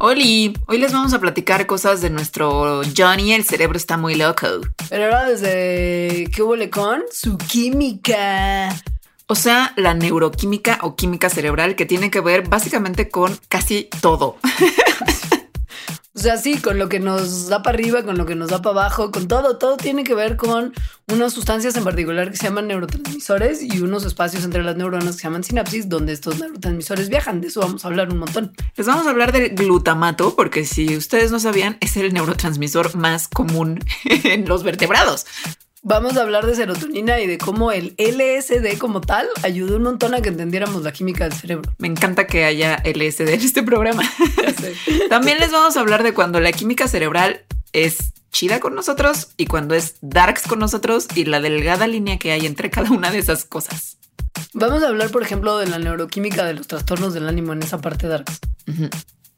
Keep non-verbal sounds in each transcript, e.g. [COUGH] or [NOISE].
Oli, hoy les vamos a platicar cosas de nuestro Johnny, el cerebro está muy loco. Pero ahora desde qué huele con su química. O sea, la neuroquímica o química cerebral que tiene que ver básicamente con casi todo. [LAUGHS] O sea, sí, con lo que nos da para arriba, con lo que nos da para abajo, con todo, todo tiene que ver con unas sustancias en particular que se llaman neurotransmisores y unos espacios entre las neuronas que se llaman sinapsis, donde estos neurotransmisores viajan. De eso vamos a hablar un montón. Les vamos a hablar del glutamato, porque si ustedes no sabían, es el neurotransmisor más común [LAUGHS] en los vertebrados. Vamos a hablar de serotonina y de cómo el LSD como tal ayudó un montón a que entendiéramos la química del cerebro. Me encanta que haya LSD en este programa. [LAUGHS] También les vamos a hablar de cuando la química cerebral es chida con nosotros y cuando es darks con nosotros y la delgada línea que hay entre cada una de esas cosas. Vamos a hablar, por ejemplo, de la neuroquímica de los trastornos del ánimo en esa parte darks.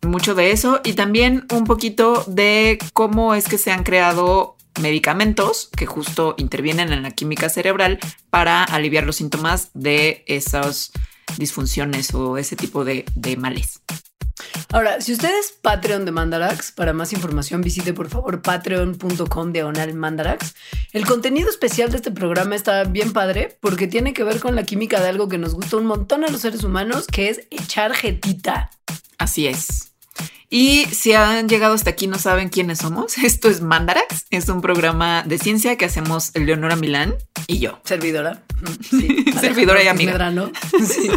Mucho de eso y también un poquito de cómo es que se han creado medicamentos que justo intervienen en la química cerebral para aliviar los síntomas de esas disfunciones o ese tipo de, males. Ahora, si usted es Patreon de Mandarax, para más información visite por favor patreon.com diagonal Mandarax. El contenido especial de este programa está bien padre porque tiene que ver con la química de algo que nos gusta un montón a los seres humanos, que es echar jetita. Así es. Y si han llegado hasta aquí no saben quiénes somos, [LAUGHS] esto es Mandarax, es un programa de ciencia que hacemos Leonora Milán y yo. Servidora. [LAUGHS] Sí, servidora y amiga. [LAUGHS] Sí.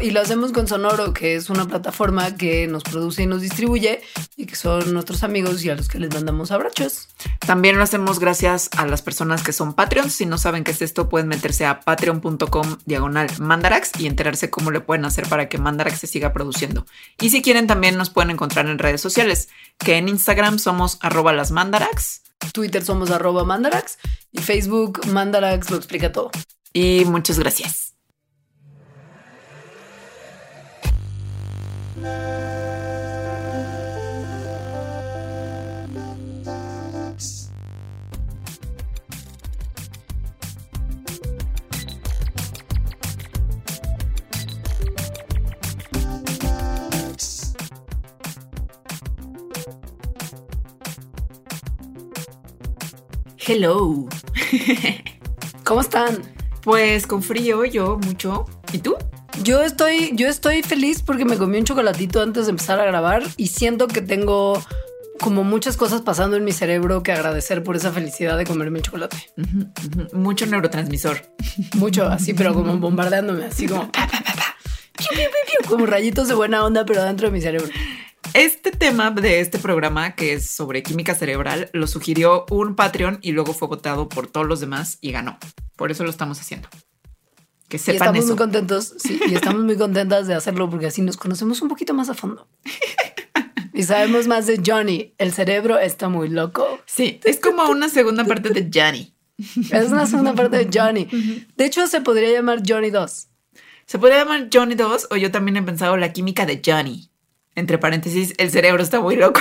Y lo hacemos con Sonoro, que es una plataforma que nos produce y nos distribuye y que son nuestros amigos y a los que les mandamos abrazos. También lo hacemos gracias a las personas que son Patreons. Si no saben qué es esto, pueden meterse a patreon.com diagonal Mandarax y enterarse cómo le pueden hacer para que Mandarax se siga produciendo. Y si quieren, también nos pueden encontrar en redes sociales, que en Instagram somos arroba las Mandarax. Twitter somos arroba Mandarax y Facebook Mandarax lo explica todo. Y muchas gracias. Hello. ¿Cómo están? Pues con frío, yo mucho. ¿Y tú? Yo estoy, yo estoy feliz porque me comí un chocolatito antes de empezar a grabar y siento que tengo como muchas cosas pasando en mi cerebro que agradecer por esa felicidad de comerme el chocolate. Mucho neurotransmisor. Mucho, así, pero como bombardeándome, así como [LAUGHS] como rayitos de buena onda, pero dentro de mi cerebro. Este tema de este programa, que es sobre química cerebral, lo sugirió un Patreon y luego fue votado por todos los demás y ganó. Por eso lo estamos haciendo. Que sepan y estamos muy contentos, sí, y estamos muy contentas de hacerlo porque así nos conocemos un poquito más a fondo. [LAUGHS] Y sabemos más de Johnny. El cerebro está muy loco. Sí, es como una segunda parte de Johnny. Es una segunda parte de Johnny. [LAUGHS] De hecho, se podría llamar Johnny 2. Se podría llamar Johnny 2 o yo también he pensado la química de Johnny entre paréntesis, el cerebro está muy loco.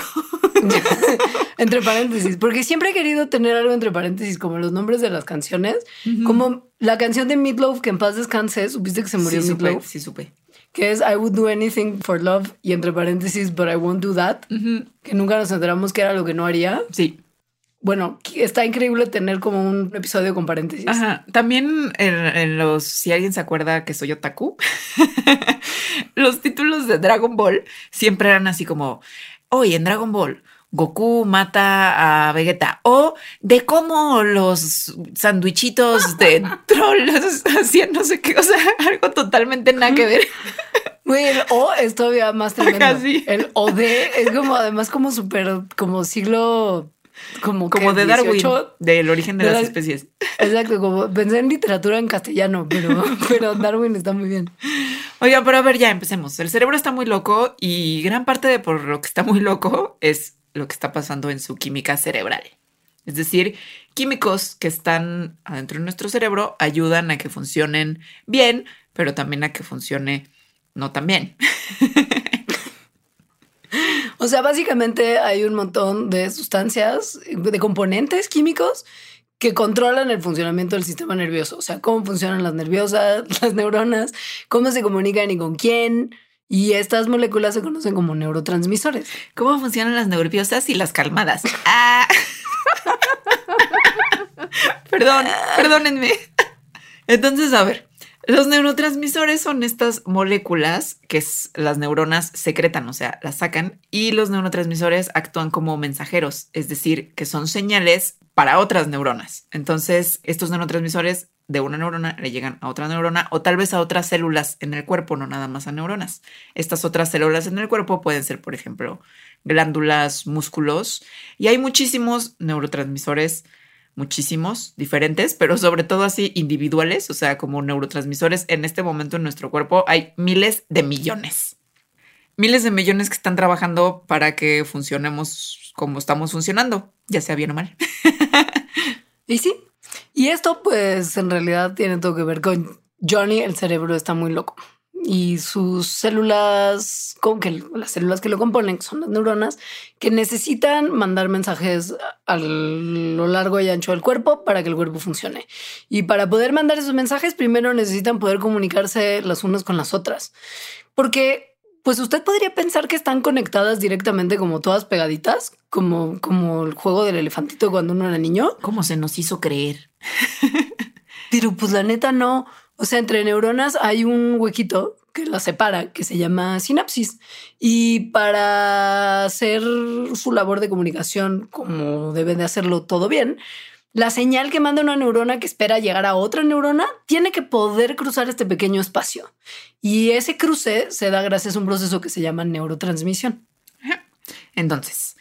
[LAUGHS] entre paréntesis, porque siempre he querido tener algo entre paréntesis, como los nombres de las canciones, como la canción de Meatloaf, que en paz descanse, supiste que se murió sí, Meatloaf. sí, supe. Que es I would do anything for love y entre paréntesis, but I won't do that. Que nunca nos enteramos que era lo que no haría. Sí. Bueno, está increíble tener como un episodio con paréntesis. Ajá. También en, los, si alguien se acuerda que soy otaku, [LAUGHS] los títulos de Dragon Ball siempre eran así como, hoy en Dragon Ball, Goku mata a Vegeta o de cómo los sandwichitos de [LAUGHS] trolls hacían no sé qué, o sea, [LAUGHS] algo totalmente nada que ver. Güey, el O es todavía más tremendo. El OD es como además como súper como siglo como, como de Darwin, del origen de, las especies. Exacto, como pensé en literatura en castellano, pero, [LAUGHS] pero Darwin está muy bien. Oiga, pero a ver, ya empecemos. El cerebro está muy loco y gran parte de por lo que está muy loco es lo que está pasando en su química cerebral. Es decir, químicos que están adentro de nuestro cerebro ayudan a que funcionen bien, pero también a que funcione no tan bien. [LAUGHS] O sea, básicamente hay un montón de sustancias, de componentes químicos que controlan el funcionamiento del sistema nervioso. O sea, cómo funcionan las nerviosas, [LAUGHS] las neuronas, cómo se comunican y con quién. Y estas moléculas se conocen como neurotransmisores. ¿Cómo funcionan las nerviosas y las calmadas? Ah. [LAUGHS] Perdón, perdónenme. Entonces, a ver, los neurotransmisores son estas moléculas que las neuronas secretan, o sea, las sacan, y los neurotransmisores actúan como mensajeros, es decir, que son señales para otras neuronas. Entonces, estos neurotransmisores de una neurona le llegan a otra neurona o tal vez a otras células en el cuerpo, no nada más a neuronas. Estas otras células en el cuerpo pueden ser, por ejemplo, glándulas, músculos, y hay muchísimos neurotransmisores muchísimos diferentes, pero sobre todo así individuales, o sea, como neurotransmisores en este momento en nuestro cuerpo hay miles de millones. Miles de millones que están trabajando para que funcionemos como estamos funcionando, ya sea bien o mal. y sí, y esto pues en realidad tiene todo que ver con Johnny, el cerebro está muy loco y sus células, con que las células que lo componen, son las neuronas, que necesitan mandar mensajes a lo largo y ancho del cuerpo para que el cuerpo funcione. Y para poder mandar esos mensajes, primero necesitan poder comunicarse las unas con las otras. Porque, pues usted podría pensar que están conectadas directamente como todas pegaditas, como, como el juego del elefantito cuando uno era niño. ¿Cómo se nos hizo creer? Pero pues la neta no. O sea, entre neuronas hay un huequito que las separa, que se llama sinapsis. Y para hacer su labor de comunicación como debe de hacerlo todo bien, la señal que manda una neurona que espera llegar a otra neurona tiene que poder cruzar este pequeño espacio. Y ese cruce se da gracias a un proceso que se llama neurotransmisión. Entonces,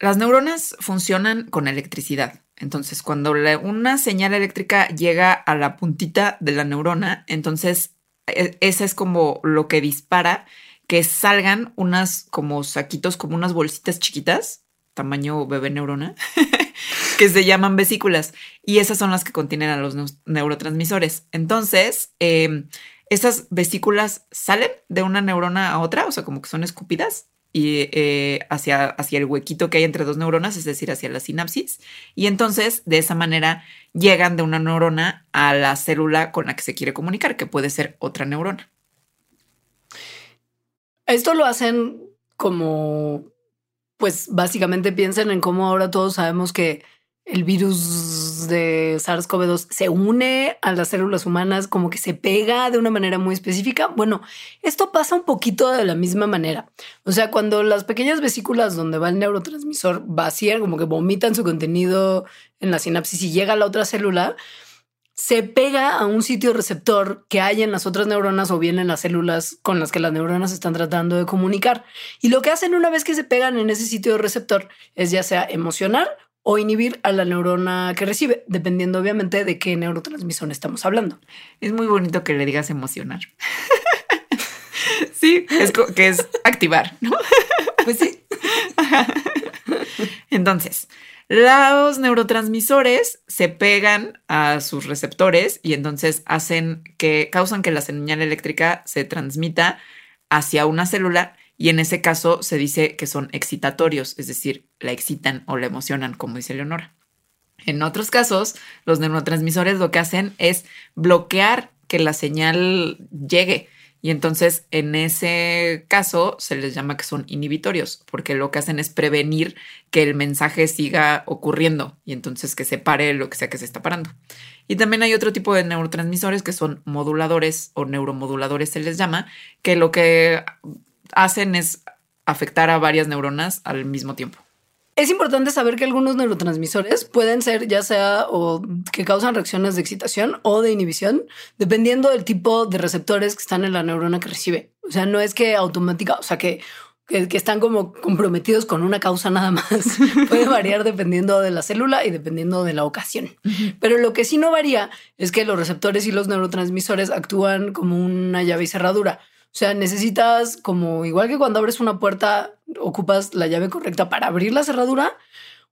las neuronas funcionan con electricidad. Entonces, cuando una señal eléctrica llega a la puntita de la neurona, entonces e, esa es como lo que dispara que salgan unas como saquitos, como unas bolsitas chiquitas, tamaño bebé neurona, [LAUGHS] que se llaman vesículas. Y esas son las que contienen a los neurotransmisores. Entonces, em, esas vesículas salen de una neurona a otra, o sea, como que son escupidas y eh, hacia, hacia el huequito que hay entre dos neuronas, es decir, hacia la sinapsis. Y entonces, de esa manera, llegan de una neurona a la célula con la que se quiere comunicar, que puede ser otra neurona. Esto lo hacen como, pues básicamente piensen en cómo ahora todos sabemos que el virus de SARS-CoV-2 se une a las células humanas, como que se pega de una manera muy específica. Bueno, esto pasa un poquito de la misma manera. O sea, cuando las pequeñas vesículas donde va el neurotransmisor vacían, como que vomitan su contenido en la sinapsis y llega a la otra célula, se pega a un sitio receptor que hay en las otras neuronas o bien en las células con las que las neuronas están tratando de comunicar. Y lo que hacen una vez que se pegan en ese sitio receptor es ya sea emocionar o inhibir a la neurona que recibe, dependiendo obviamente de qué neurotransmisor estamos hablando. Es muy bonito que le digas emocionar. [LAUGHS] sí, es que es activar, ¿no? pues sí. Entonces, los neurotransmisores se pegan a sus receptores y entonces hacen que causan que la señal eléctrica se transmita hacia una célula y en ese caso se dice que son excitatorios, es decir, la excitan o la emocionan, como dice Leonora. En otros casos, los neurotransmisores lo que hacen es bloquear que la señal llegue. Y entonces, en ese caso, se les llama que son inhibitorios, porque lo que hacen es prevenir que el mensaje siga ocurriendo y entonces que se pare lo que sea que se está parando. Y también hay otro tipo de neurotransmisores que son moduladores o neuromoduladores se les llama, que lo que hacen es afectar a varias neuronas al mismo tiempo. Es importante saber que algunos neurotransmisores pueden ser ya sea o que causan reacciones de excitación o de inhibición, dependiendo del tipo de receptores que están en la neurona que recibe. O sea, no es que automática, o sea, que, que, están como comprometidos con una causa nada más. [LAUGHS] Puede variar dependiendo de la célula y dependiendo de la ocasión. Pero lo que sí no varía es que los receptores y los neurotransmisores actúan como una llave y cerradura. O sea, necesitas como igual que cuando abres una puerta, ocupas la llave correcta para abrir la cerradura.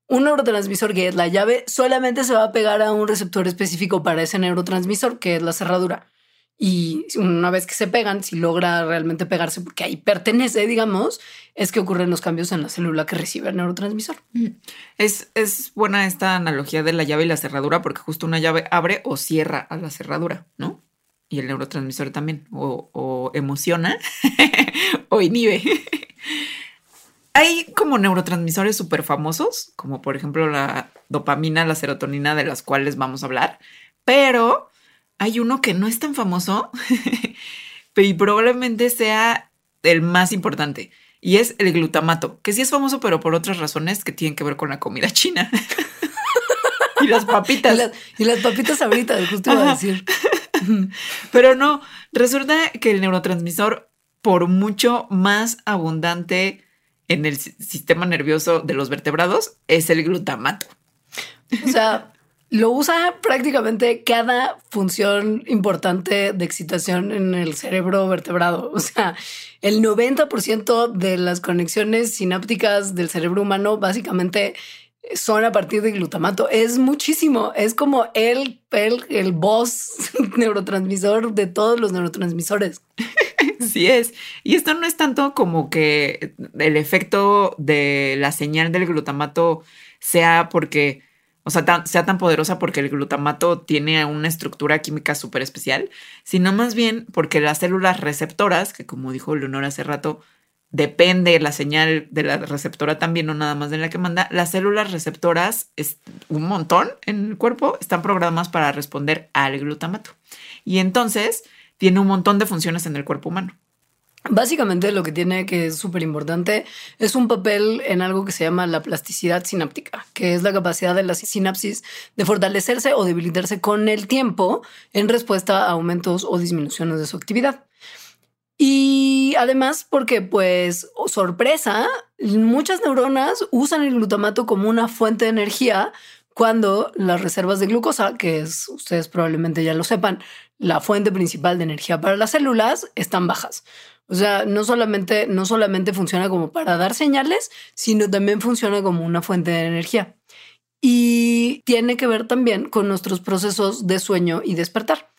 Un neurotransmisor que es la llave solamente se va a pegar a un receptor específico para ese neurotransmisor que es la cerradura. Y una vez que se pegan, si logra realmente pegarse porque ahí pertenece, digamos, es que ocurren los cambios en la célula que recibe el neurotransmisor. Es, es buena esta analogía de la llave y la cerradura porque justo una llave abre o cierra a la cerradura, ¿no? Y el neurotransmisor también, o, o emociona [LAUGHS] o inhibe. Hay como neurotransmisores súper famosos, como por ejemplo la dopamina, la serotonina, de las cuales vamos a hablar, pero hay uno que no es tan famoso [LAUGHS] y probablemente sea el más importante, y es el glutamato, que sí es famoso, pero por otras razones que tienen que ver con la comida china. [LAUGHS] [LAUGHS] y las papitas. Y las, y las papitas ahorita, justo iba a decir. [LAUGHS] Pero no, resulta que el neurotransmisor, por mucho más abundante en el sistema nervioso de los vertebrados, es el glutamato. O sea, lo usa prácticamente cada función importante de excitación en el cerebro vertebrado. O sea, el 90% de las conexiones sinápticas del cerebro humano básicamente son a partir de glutamato. Es muchísimo. Es como el, el, el boss [LAUGHS] neurotransmisor de todos los neurotransmisores. [LAUGHS] Sí es. Y esto no es tanto como que el efecto de la señal del glutamato sea porque, o sea, sea tan poderosa porque el glutamato tiene una estructura química súper especial, sino más bien porque las células receptoras, que como dijo Leonor hace rato, depende la señal de la receptora también, no nada más de la que manda. Las células receptoras, es un montón en el cuerpo, están programadas para responder al glutamato. Y entonces tiene un montón de funciones en el cuerpo humano. Básicamente lo que tiene que es súper importante es un papel en algo que se llama la plasticidad sináptica, que es la capacidad de la sinapsis de fortalecerse o debilitarse con el tiempo en respuesta a aumentos o disminuciones de su actividad. Y además porque, pues, sorpresa, muchas neuronas usan el glutamato como una fuente de energía cuando las reservas de glucosa, que es, ustedes probablemente ya lo sepan, la fuente principal de energía para las células, están bajas. O sea, no solamente, no solamente funciona como para dar señales, sino también funciona como una fuente de energía. Y tiene que ver también con nuestros procesos de sueño y despertar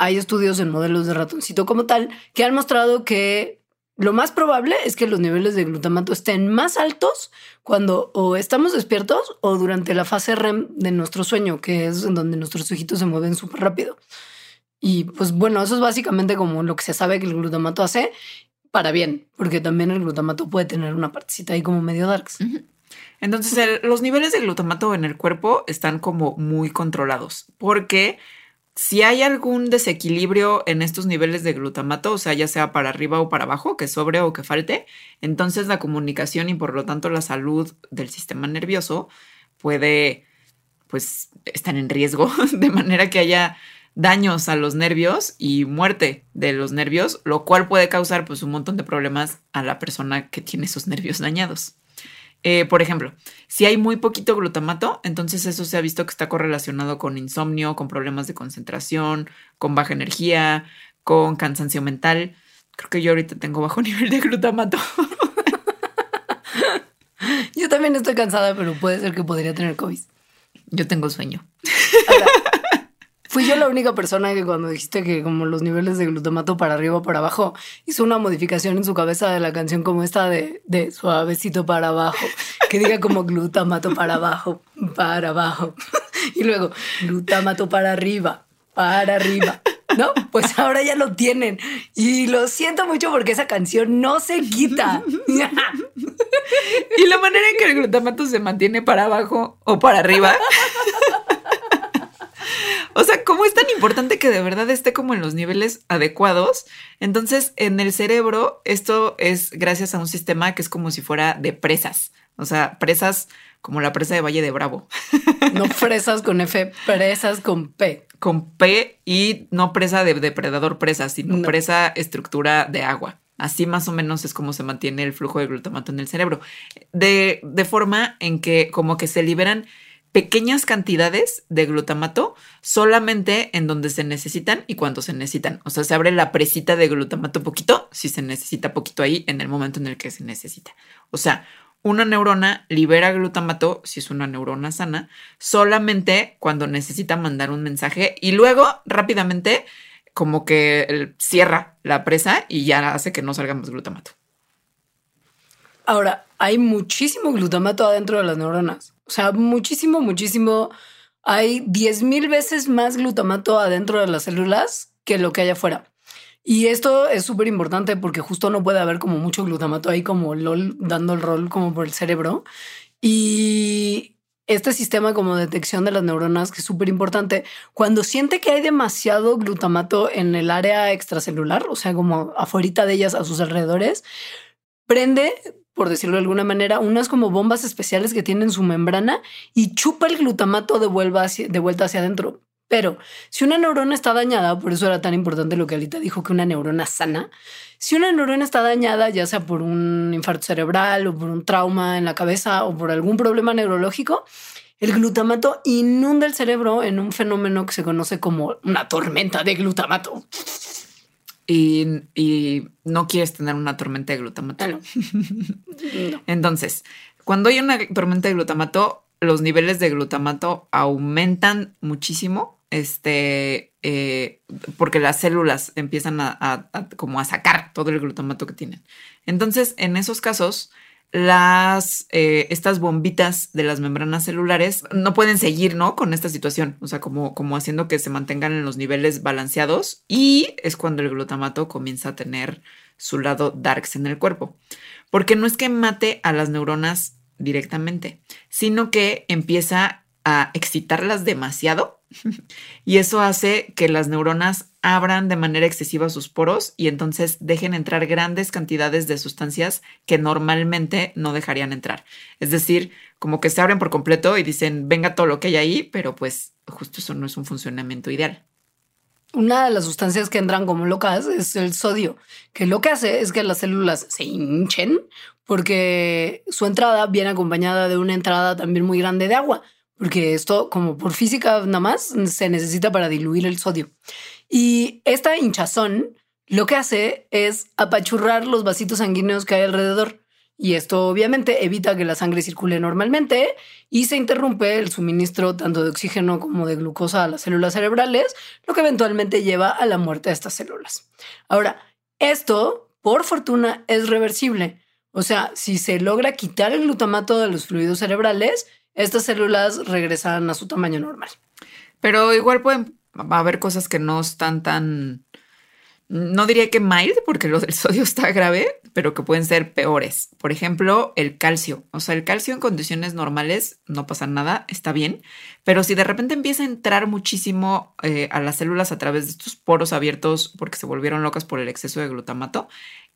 hay estudios en modelos de ratoncito como tal que han mostrado que lo más probable es que los niveles de glutamato estén más altos cuando o estamos despiertos o durante la fase REM de nuestro sueño, que es en donde nuestros ojitos se mueven súper rápido. Y pues bueno, eso es básicamente como lo que se sabe que el glutamato hace para bien, porque también el glutamato puede tener una partecita ahí como medio darks. Entonces, los niveles de glutamato en el cuerpo están como muy controlados, porque si hay algún desequilibrio en estos niveles de glutamato, o sea, ya sea para arriba o para abajo, que sobre o que falte, entonces la comunicación y por lo tanto la salud del sistema nervioso puede, pues, estar en riesgo, [LAUGHS] de manera que haya daños a los nervios y muerte de los nervios, lo cual puede causar pues un montón de problemas a la persona que tiene esos nervios dañados. Eh, por ejemplo, si hay muy poquito glutamato, entonces eso se ha visto que está correlacionado con insomnio, con problemas de concentración, con baja energía, con cansancio mental. Creo que yo ahorita tengo bajo [LAUGHS] nivel de glutamato. yo también estoy cansada, pero puede ser que podría tener COVID. Yo tengo sueño. Fui yo la única persona que cuando dijiste que como los niveles de glutamato para arriba o para abajo, hizo una modificación en su cabeza de la canción como esta de, de suavecito para abajo, que diga como glutamato para abajo, para abajo. [LAUGHS] Y luego glutamato para arriba, para arriba. ¿No? Pues ahora ya lo tienen. Y lo siento mucho porque esa canción no se quita. [LAUGHS] y la manera en que el glutamato se mantiene para abajo o para arriba [LAUGHS] o sea, ¿cómo es tan importante que de verdad esté como en los niveles adecuados? Entonces, en el cerebro, esto es gracias a un sistema que es como si fuera de presas. O sea, presas como la presa de Valle de Bravo. [LAUGHS] No presas con F, presas con P. Con P y no presa de depredador presa, sino presa estructura de agua. Así más o menos es como se mantiene el flujo de glutamato en el cerebro. De, de forma en que como que se liberan pequeñas cantidades de glutamato solamente en donde se necesitan y cuando se necesitan. O sea, se abre la presita de glutamato poquito si se necesita poquito ahí en el momento en el que se necesita. O sea, una neurona libera glutamato, si es una neurona sana, solamente cuando necesita mandar un mensaje y luego rápidamente como que cierra la presa y ya hace que no salga más glutamato. Ahora, hay muchísimo glutamato adentro de las neuronas. O sea, muchísimo, muchísimo. Hay 10 mil veces más glutamato adentro de las células que lo que hay afuera. Y esto es súper importante porque justo no puede haber como mucho glutamato ahí como LOL dando el rol como por el cerebro. Y este sistema como detección de las neuronas, que es súper importante, cuando siente que hay demasiado glutamato en el área extracelular, o sea, como afuera de ellas, a sus alrededores, prende, por decirlo de alguna manera, unas como bombas especiales que tienen su membrana y chupa el glutamato de, vuelta hacia, de vuelta hacia adentro. Pero si una neurona está dañada, por eso era tan importante lo que Alita dijo que una neurona sana, si una neurona está dañada, ya sea por un infarto cerebral o por un trauma en la cabeza o por algún problema neurológico, el glutamato inunda el cerebro en un fenómeno que se conoce como una tormenta de glutamato. Y, no quieres tener una tormenta de glutamato. [LAUGHS] Entonces, cuando hay una tormenta de glutamato, los niveles de glutamato aumentan muchísimo este, eh, porque las células empiezan a, como a sacar todo el glutamato que tienen. Entonces, en esos casos, las, eh, estas bombitas de las membranas celulares no pueden seguir, ¿no? Con esta situación, o sea, como, como haciendo que se mantengan en los niveles balanceados y es cuando el glutamato comienza a tener su lado darks en el cuerpo. Porque no es que mate a las neuronas directamente, sino que empieza a excitarlas demasiado [LAUGHS] y eso hace que las neuronas abran de manera excesiva sus poros y entonces dejen entrar grandes cantidades de sustancias que normalmente no dejarían entrar. Es decir, como que se abren por completo y dicen, venga todo lo que hay ahí, pero pues justo eso no es un funcionamiento ideal. Una de las sustancias que entran como locas es el sodio, que lo que hace es que las células se hinchen porque su entrada viene acompañada de una entrada también muy grande de agua porque esto, como por física nada más, se necesita para diluir el sodio. Y esta hinchazón lo que hace es apachurrar los vasitos sanguíneos que hay alrededor. Y esto obviamente evita que la sangre circule normalmente y se interrumpe el suministro tanto de oxígeno como de glucosa a las células cerebrales, lo que eventualmente lleva a la muerte de estas células. Ahora, esto, por fortuna, es reversible. O sea, si se logra quitar el glutamato de los fluidos cerebrales, estas células regresan a su tamaño normal. Pero igual pueden haber cosas que no están tan, no diría que mild, porque lo del sodio [LAUGHS] está grave, pero que pueden ser peores. Por ejemplo, el calcio. O sea, el calcio en condiciones normales no pasa nada, está bien, pero si de repente empieza a entrar muchísimo eh, a las células a través de estos poros abiertos porque se volvieron locas por el exceso de glutamato,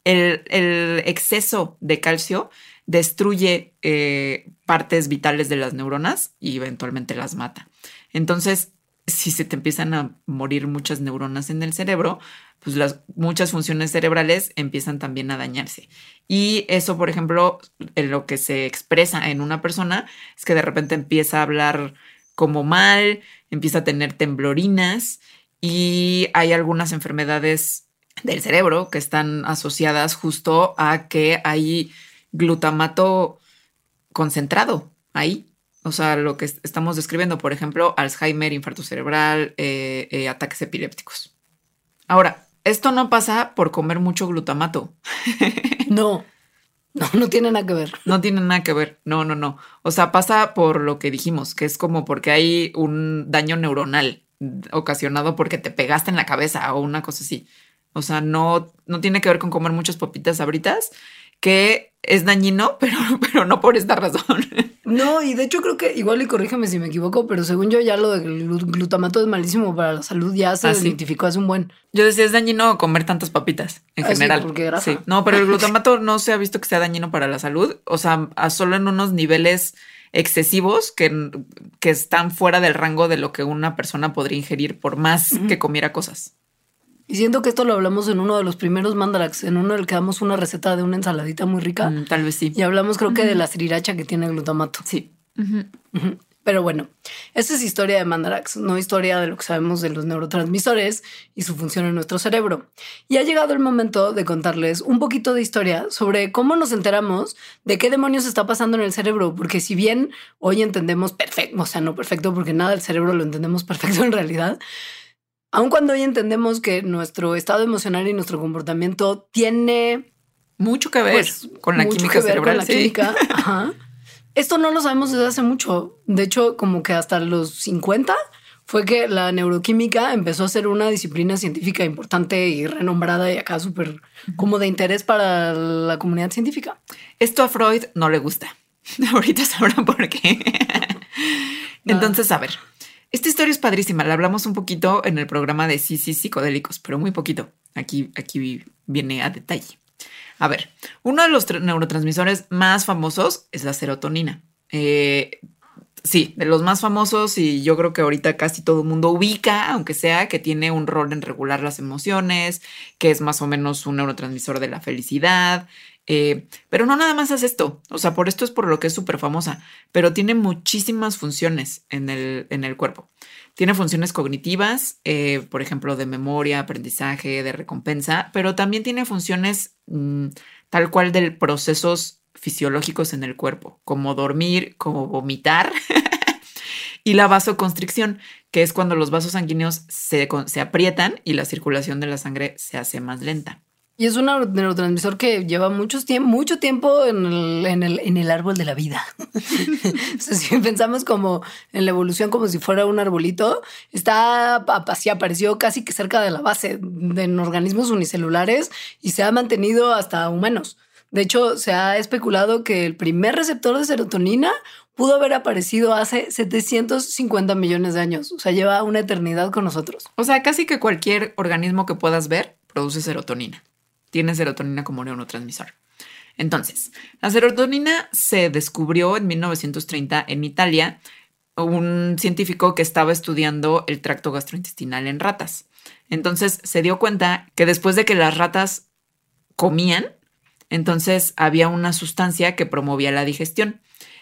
el, exceso de calcio destruye eh, partes vitales de las neuronas y eventualmente las mata. Entonces, si se te empiezan a morir muchas neuronas en el cerebro, pues las muchas funciones cerebrales empiezan también a dañarse. Y eso, por ejemplo, en lo que se expresa en una persona es que de repente empieza a hablar como mal, empieza a tener temblorinas y hay algunas enfermedades del cerebro que están asociadas justo a que hay glutamato concentrado ahí. O sea, lo que estamos describiendo, por ejemplo, Alzheimer, infarto cerebral, eh, eh, ataques epilépticos. Ahora, esto no pasa por comer mucho glutamato. [LAUGHS] no, no, no tiene nada que ver. No tiene nada que ver. No, no, no. O sea, pasa por lo que dijimos, que es como porque hay un daño neuronal ocasionado porque te pegaste en la cabeza o una cosa así. O sea, no, no tiene que ver con comer muchas papitas abritas que es dañino, [LAUGHS] pero, pero no por esta razón. No, y de hecho creo que, igual y corrígeme si me equivoco, pero según yo ya lo del glutamato es malísimo para la salud, ya se ah, identificó hace un buen. Yo decía, es dañino comer tantas papitas en ah, general. Sí, porque grasa. Sí, no, pero el [LAUGHS] glutamato no se ha visto que sea dañino para la salud, o sea, solo en unos niveles excesivos que, que están fuera del rango de lo que una persona podría ingerir por más que comiera cosas. Y siento que esto lo hablamos en uno de los primeros mandalax, en uno en el que damos una receta de una ensaladita muy rica. Mm, tal vez sí. Y hablamos creo que de la sriracha que tiene glutamato. Sí. Pero bueno, esta es historia de Mandarax, no historia de lo que sabemos de los neurotransmisores y su función en nuestro cerebro. Y ha llegado el momento de contarles un poquito de historia sobre cómo nos enteramos de qué demonios está pasando en el cerebro, porque si bien hoy entendemos perfecto, o sea, no perfecto, porque nada del cerebro lo entendemos [LAUGHS] perfecto en realidad, aun cuando hoy entendemos que nuestro estado emocional y nuestro comportamiento tiene mucho que ver pues, con la química cerebral. la química, Esto no lo sabemos desde hace mucho. De hecho, como que hasta los 50 fue que la neuroquímica empezó a ser una disciplina científica importante y renombrada y acá súper como de interés para la comunidad científica. Esto a Freud no le gusta. [LAUGHS] Ahorita sabrán por qué. Entonces, a ver, esta historia es padrísima. La hablamos un poquito en el programa de sí, sí, psicodélicos, pero muy poquito. Aquí, aquí viene a detalle. A ver, uno de los neurotransmisores más famosos es la serotonina. Eh, sí, de los más famosos y yo creo que ahorita casi todo el mundo ubica, aunque sea que tiene un rol en regular las emociones, que es más o menos un neurotransmisor de la felicidad. Eh, pero no nada más hace esto, o sea, por esto es por lo que es súper famosa, pero tiene muchísimas funciones en el, en el cuerpo. Tiene funciones cognitivas, eh, por ejemplo, de memoria, aprendizaje, de recompensa, pero también tiene funciones mm, tal cual de procesos fisiológicos en el cuerpo, como dormir, como vomitar. [LAUGHS] y la vasoconstricción, que es cuando los vasos sanguíneos se, se aprietan y la circulación de la sangre se hace más lenta. Y es un neurotransmisor que lleva mucho tiempo, mucho tiempo en el, en, el, en el árbol de la vida. [LAUGHS] si pensamos como en la evolución como si fuera un arbolito, está así apareció casi que cerca de la base en organismos unicelulares y se ha mantenido hasta humanos. De hecho, se ha especulado que el primer receptor de serotonina pudo haber aparecido hace 750 millones de años. O sea, lleva una eternidad con nosotros. O sea, casi que cualquier organismo que puedas ver produce serotonina. Tiene serotonina como neurotransmisor. Entonces, la serotonina se descubrió en 1930 en Italia, un científico que estaba estudiando el tracto gastrointestinal en ratas. Entonces se dio cuenta que después de que las ratas comían, entonces había una sustancia que promovía la digestión.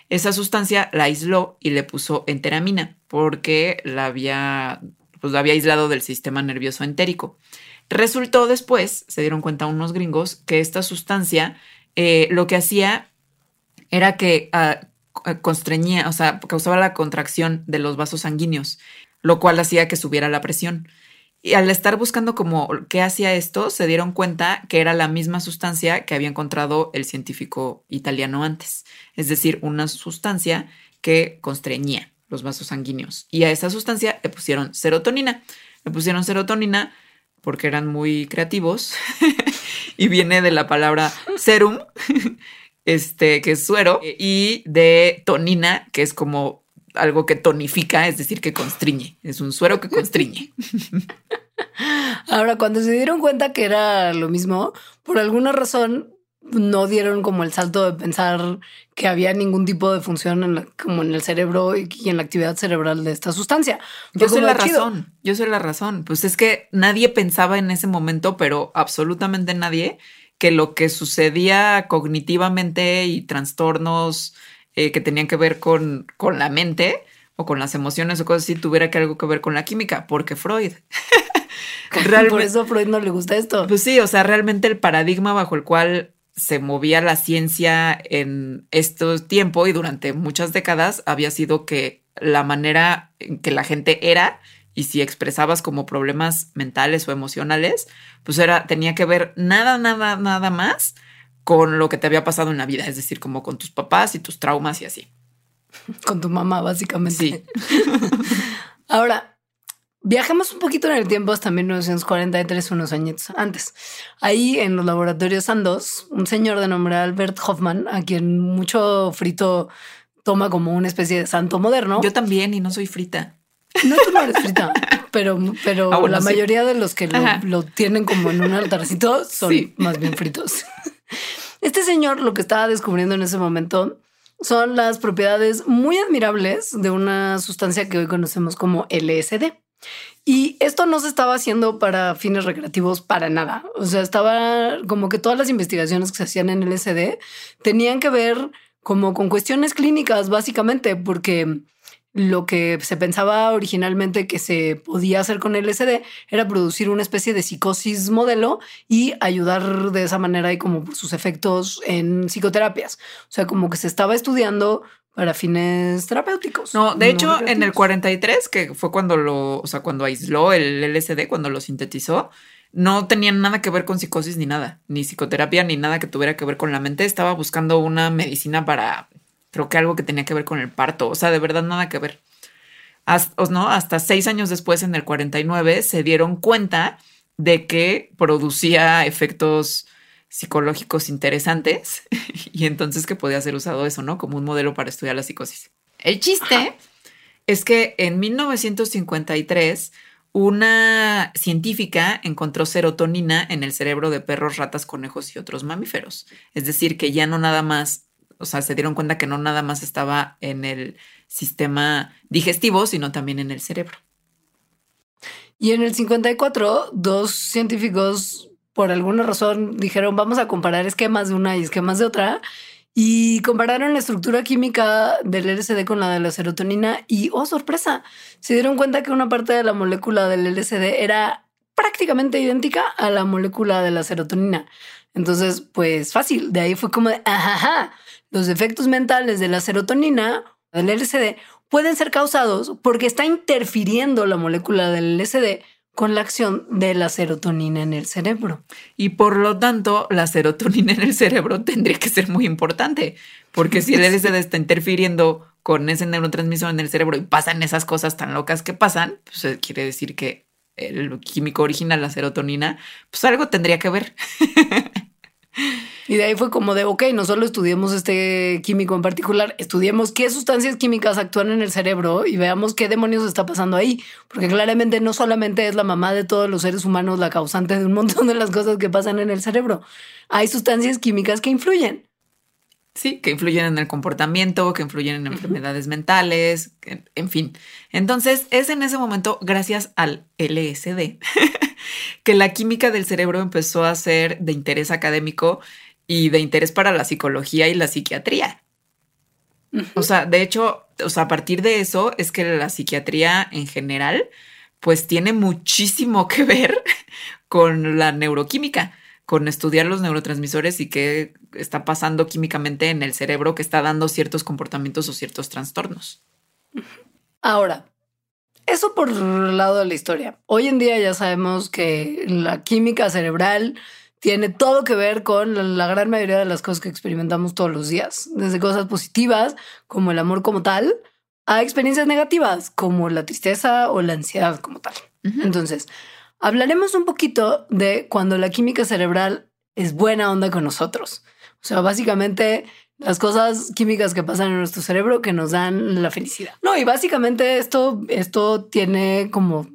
Esa sustancia la aisló y le puso enteramina porque la había, pues, la había aislado del sistema nervioso entérico. Resultó después, se dieron cuenta unos gringos, que esta sustancia eh, lo que hacía era que ah, constreñía, o sea, causaba la contracción de los vasos sanguíneos, lo cual hacía que subiera la presión. Y al estar buscando como qué hacía esto, se dieron cuenta que era la misma sustancia que había encontrado el científico italiano antes, es decir, una sustancia que constreñía los vasos sanguíneos. Y a esa sustancia le pusieron serotonina. Le pusieron serotonina porque eran muy creativos [LAUGHS] y viene de la palabra serum, [LAUGHS] este, que es suero, y de tonina, que es como algo que tonifica, es decir, que constriñe. Es un suero que constriñe. [LAUGHS] Ahora, cuando se dieron cuenta que era lo mismo, por alguna razón no dieron como el salto de pensar que había ningún tipo de función en como en el cerebro y, en la actividad cerebral de esta sustancia. Yo soy la razón, yo soy la razón. Pues es que nadie pensaba en ese momento, pero absolutamente nadie, que lo que sucedía cognitivamente y trastornos eh, que tenían que ver con, con la mente o con las emociones o cosas así, tuviera que algo que ver con la química, porque Freud. [LAUGHS] Por eso a Freud no le gusta esto. Pues sí, o sea, realmente el paradigma bajo el cual se movía la ciencia en estos tiempos y durante muchas décadas había sido que la manera en que la gente era y si expresabas como problemas mentales o emocionales, pues era tenía que ver nada nada nada más con lo que te había pasado en la vida, es decir, como con tus papás y tus traumas y así. Con tu mamá, básicamente. Sí. [LAUGHS] Ahora, viajemos un poquito en el tiempo hasta 1943, unos años antes. Ahí en los laboratorios Sandoz, un señor de nombre Albert Hoffman, a quien mucho frito toma como una especie de santo moderno. Yo también, y no soy frita. No, tú no eres frita, pero, pero ah, la mayoría de los que lo, tienen como en un altarcito son más bien fritos. Este señor lo que estaba descubriendo en ese momento son las propiedades muy admirables de una sustancia que hoy conocemos como LSD. Y esto no se estaba haciendo para fines recreativos para nada. O sea, estaba como que todas las investigaciones que se hacían en LSD tenían que ver como con cuestiones clínicas, básicamente, porque lo que se pensaba originalmente que se podía hacer con el LSD era producir una especie de psicosis modelo y ayudar de esa manera y como sus efectos en psicoterapias. O sea, como que se estaba estudiando para fines terapéuticos. No, de hecho, en el 43, que fue cuando lo, o sea, cuando aisló el LSD, cuando lo sintetizó, no tenía nada que ver con psicosis ni nada, ni psicoterapia, ni nada que tuviera que ver con la mente. Estaba buscando una medicina para creo que algo que tenía que ver con el parto, o sea, de verdad nada que ver. hasta, ¿no? hasta seis años después, en el 49, se dieron cuenta de que producía efectos psicológicos interesantes [LAUGHS] y entonces que podía ser usado eso, ¿no? Como un modelo para estudiar la psicosis. El chiste es que en 1953 una científica encontró serotonina en el cerebro de perros, ratas, conejos y otros mamíferos. Es decir, que ya no nada más, o sea, se dieron cuenta que no nada más estaba en el sistema digestivo, sino también en el cerebro. Y en el 54, dos científicos, por alguna razón, dijeron, vamos a comparar esquemas de una y esquemas de otra. Y compararon la estructura química del LSD con la de la serotonina y, oh, sorpresa, se dieron cuenta que una parte de la molécula del LSD era prácticamente idéntica a la molécula de la serotonina. Entonces, pues fácil, de ahí fue como de, ajá, los efectos mentales de la serotonina, del LSD, pueden ser causados porque está interfiriendo la molécula del LSD con la acción de la serotonina en el cerebro. Y por lo tanto, la serotonina en el cerebro tendría que ser muy importante, porque si el [LAUGHS] LSD está interfiriendo con ese neurotransmisor en el cerebro y pasan esas cosas tan locas que pasan, pues eh, quiere decir que el químico original, la serotonina, pues algo tendría que ver. [LAUGHS] Y de ahí fue como de, ok, no solo estudiemos este químico en particular, estudiemos qué sustancias químicas actúan en el cerebro y veamos qué demonios está pasando ahí. Porque claramente no solamente es la mamá de todos los seres humanos la causante de un montón de las cosas que pasan en el cerebro. Hay sustancias químicas que influyen. Sí, que influyen en el comportamiento, que influyen en enfermedades mentales, en fin. Entonces, es en ese momento, gracias al LSD, [LAUGHS] que la química del cerebro empezó a ser de interés académico y de interés para la psicología y la psiquiatría. O sea, de hecho, o sea, a partir de eso es que la psiquiatría en general, pues tiene muchísimo que ver [LAUGHS] con la neuroquímica, con estudiar los neurotransmisores y qué está pasando químicamente en el cerebro que está dando ciertos comportamientos o ciertos trastornos. Ahora, eso por el lado de la historia. Hoy en día ya sabemos que la química cerebral tiene todo que ver con la, gran mayoría de las cosas que experimentamos todos los días, desde cosas positivas como el amor como tal, a experiencias negativas como la tristeza o la ansiedad como tal. Entonces, hablaremos un poquito de cuando la química cerebral es buena onda con nosotros. O sea, básicamente las cosas químicas que pasan en nuestro cerebro que nos dan la felicidad. No, y básicamente esto, esto tiene como,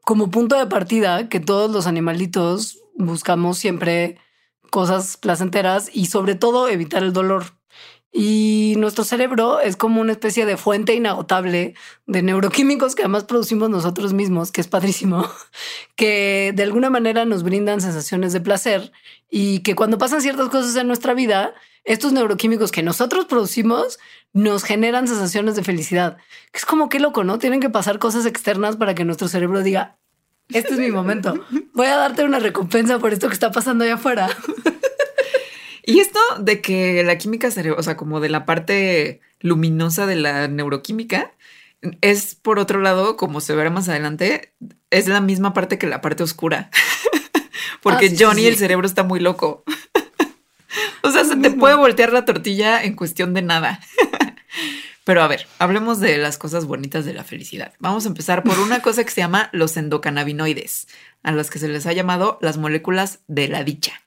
como punto de partida que todos los animalitos buscamos siempre cosas placenteras y sobre todo evitar el dolor. Y nuestro cerebro es como una especie de fuente inagotable de neuroquímicos que además producimos nosotros mismos, que es padrísimo, [LAUGHS] que de alguna manera nos brindan sensaciones de placer y que cuando pasan ciertas cosas en nuestra vida, estos neuroquímicos que nosotros producimos nos generan sensaciones de felicidad. Es como que loco, ¿no? Tienen que pasar cosas externas para que nuestro cerebro diga, este es mi momento. Voy a darte una recompensa por esto que está pasando allá afuera. [LAUGHS] Y esto de que la química cerebral, o sea, como de la parte luminosa de la neuroquímica, es por otro lado, como se verá más adelante, es la misma parte que la parte oscura. [LAUGHS] Porque ah, Johnny, el cerebro está muy loco. [LAUGHS] o sea, se te puede voltear la tortilla en cuestión de nada. [LAUGHS] Pero a ver, hablemos de las cosas bonitas de la felicidad. Vamos a empezar por una cosa que se llama los endocannabinoides, a las que se les ha llamado las moléculas de la dicha.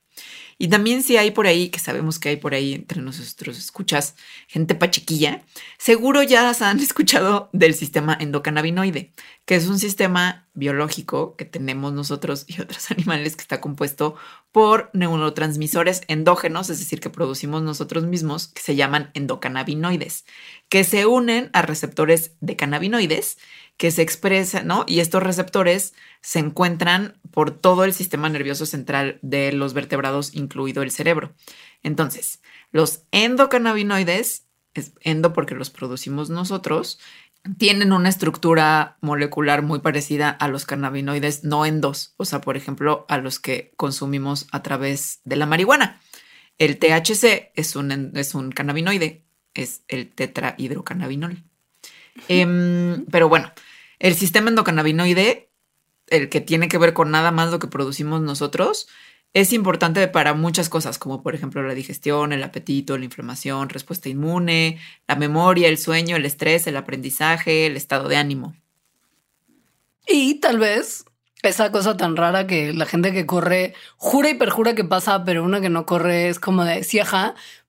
Y también si hay por ahí, que sabemos que hay por ahí entre nosotros escuchas, gente pachequilla, seguro ya han [LAUGHS] escuchado del sistema endocannabinoide, que es un sistema biológico que tenemos nosotros y otros [LAUGHS] animales que está compuesto por neurotransmisores endógenos, es decir, que producimos nosotros mismos, que se llaman endocannabinoides, que se unen a receptores de cannabinoides que se expresan, ¿no? Y estos receptores se encuentran por todo el sistema nervioso central de los vertebrados, incluido el cerebro. Entonces, los endocannabinoides, es endo porque los producimos nosotros, tienen una estructura molecular muy parecida a los cannabinoides no endos, o sea, por ejemplo, a los que consumimos a través de la marihuana. El THC es un, es un cannabinoide, es el tetrahidrocannabinol. Em, pero bueno, el sistema endocannabinoide, el que tiene que ver con nada más lo que producimos nosotros, es importante para muchas cosas, como por ejemplo la digestión, el apetito, la inflamación, respuesta inmune, la memoria, el sueño, el estrés, el aprendizaje, el estado de ánimo. Y tal vez esa cosa tan rara que la gente que corre jura y perjura que pasa, pero una que no corre es como de sí,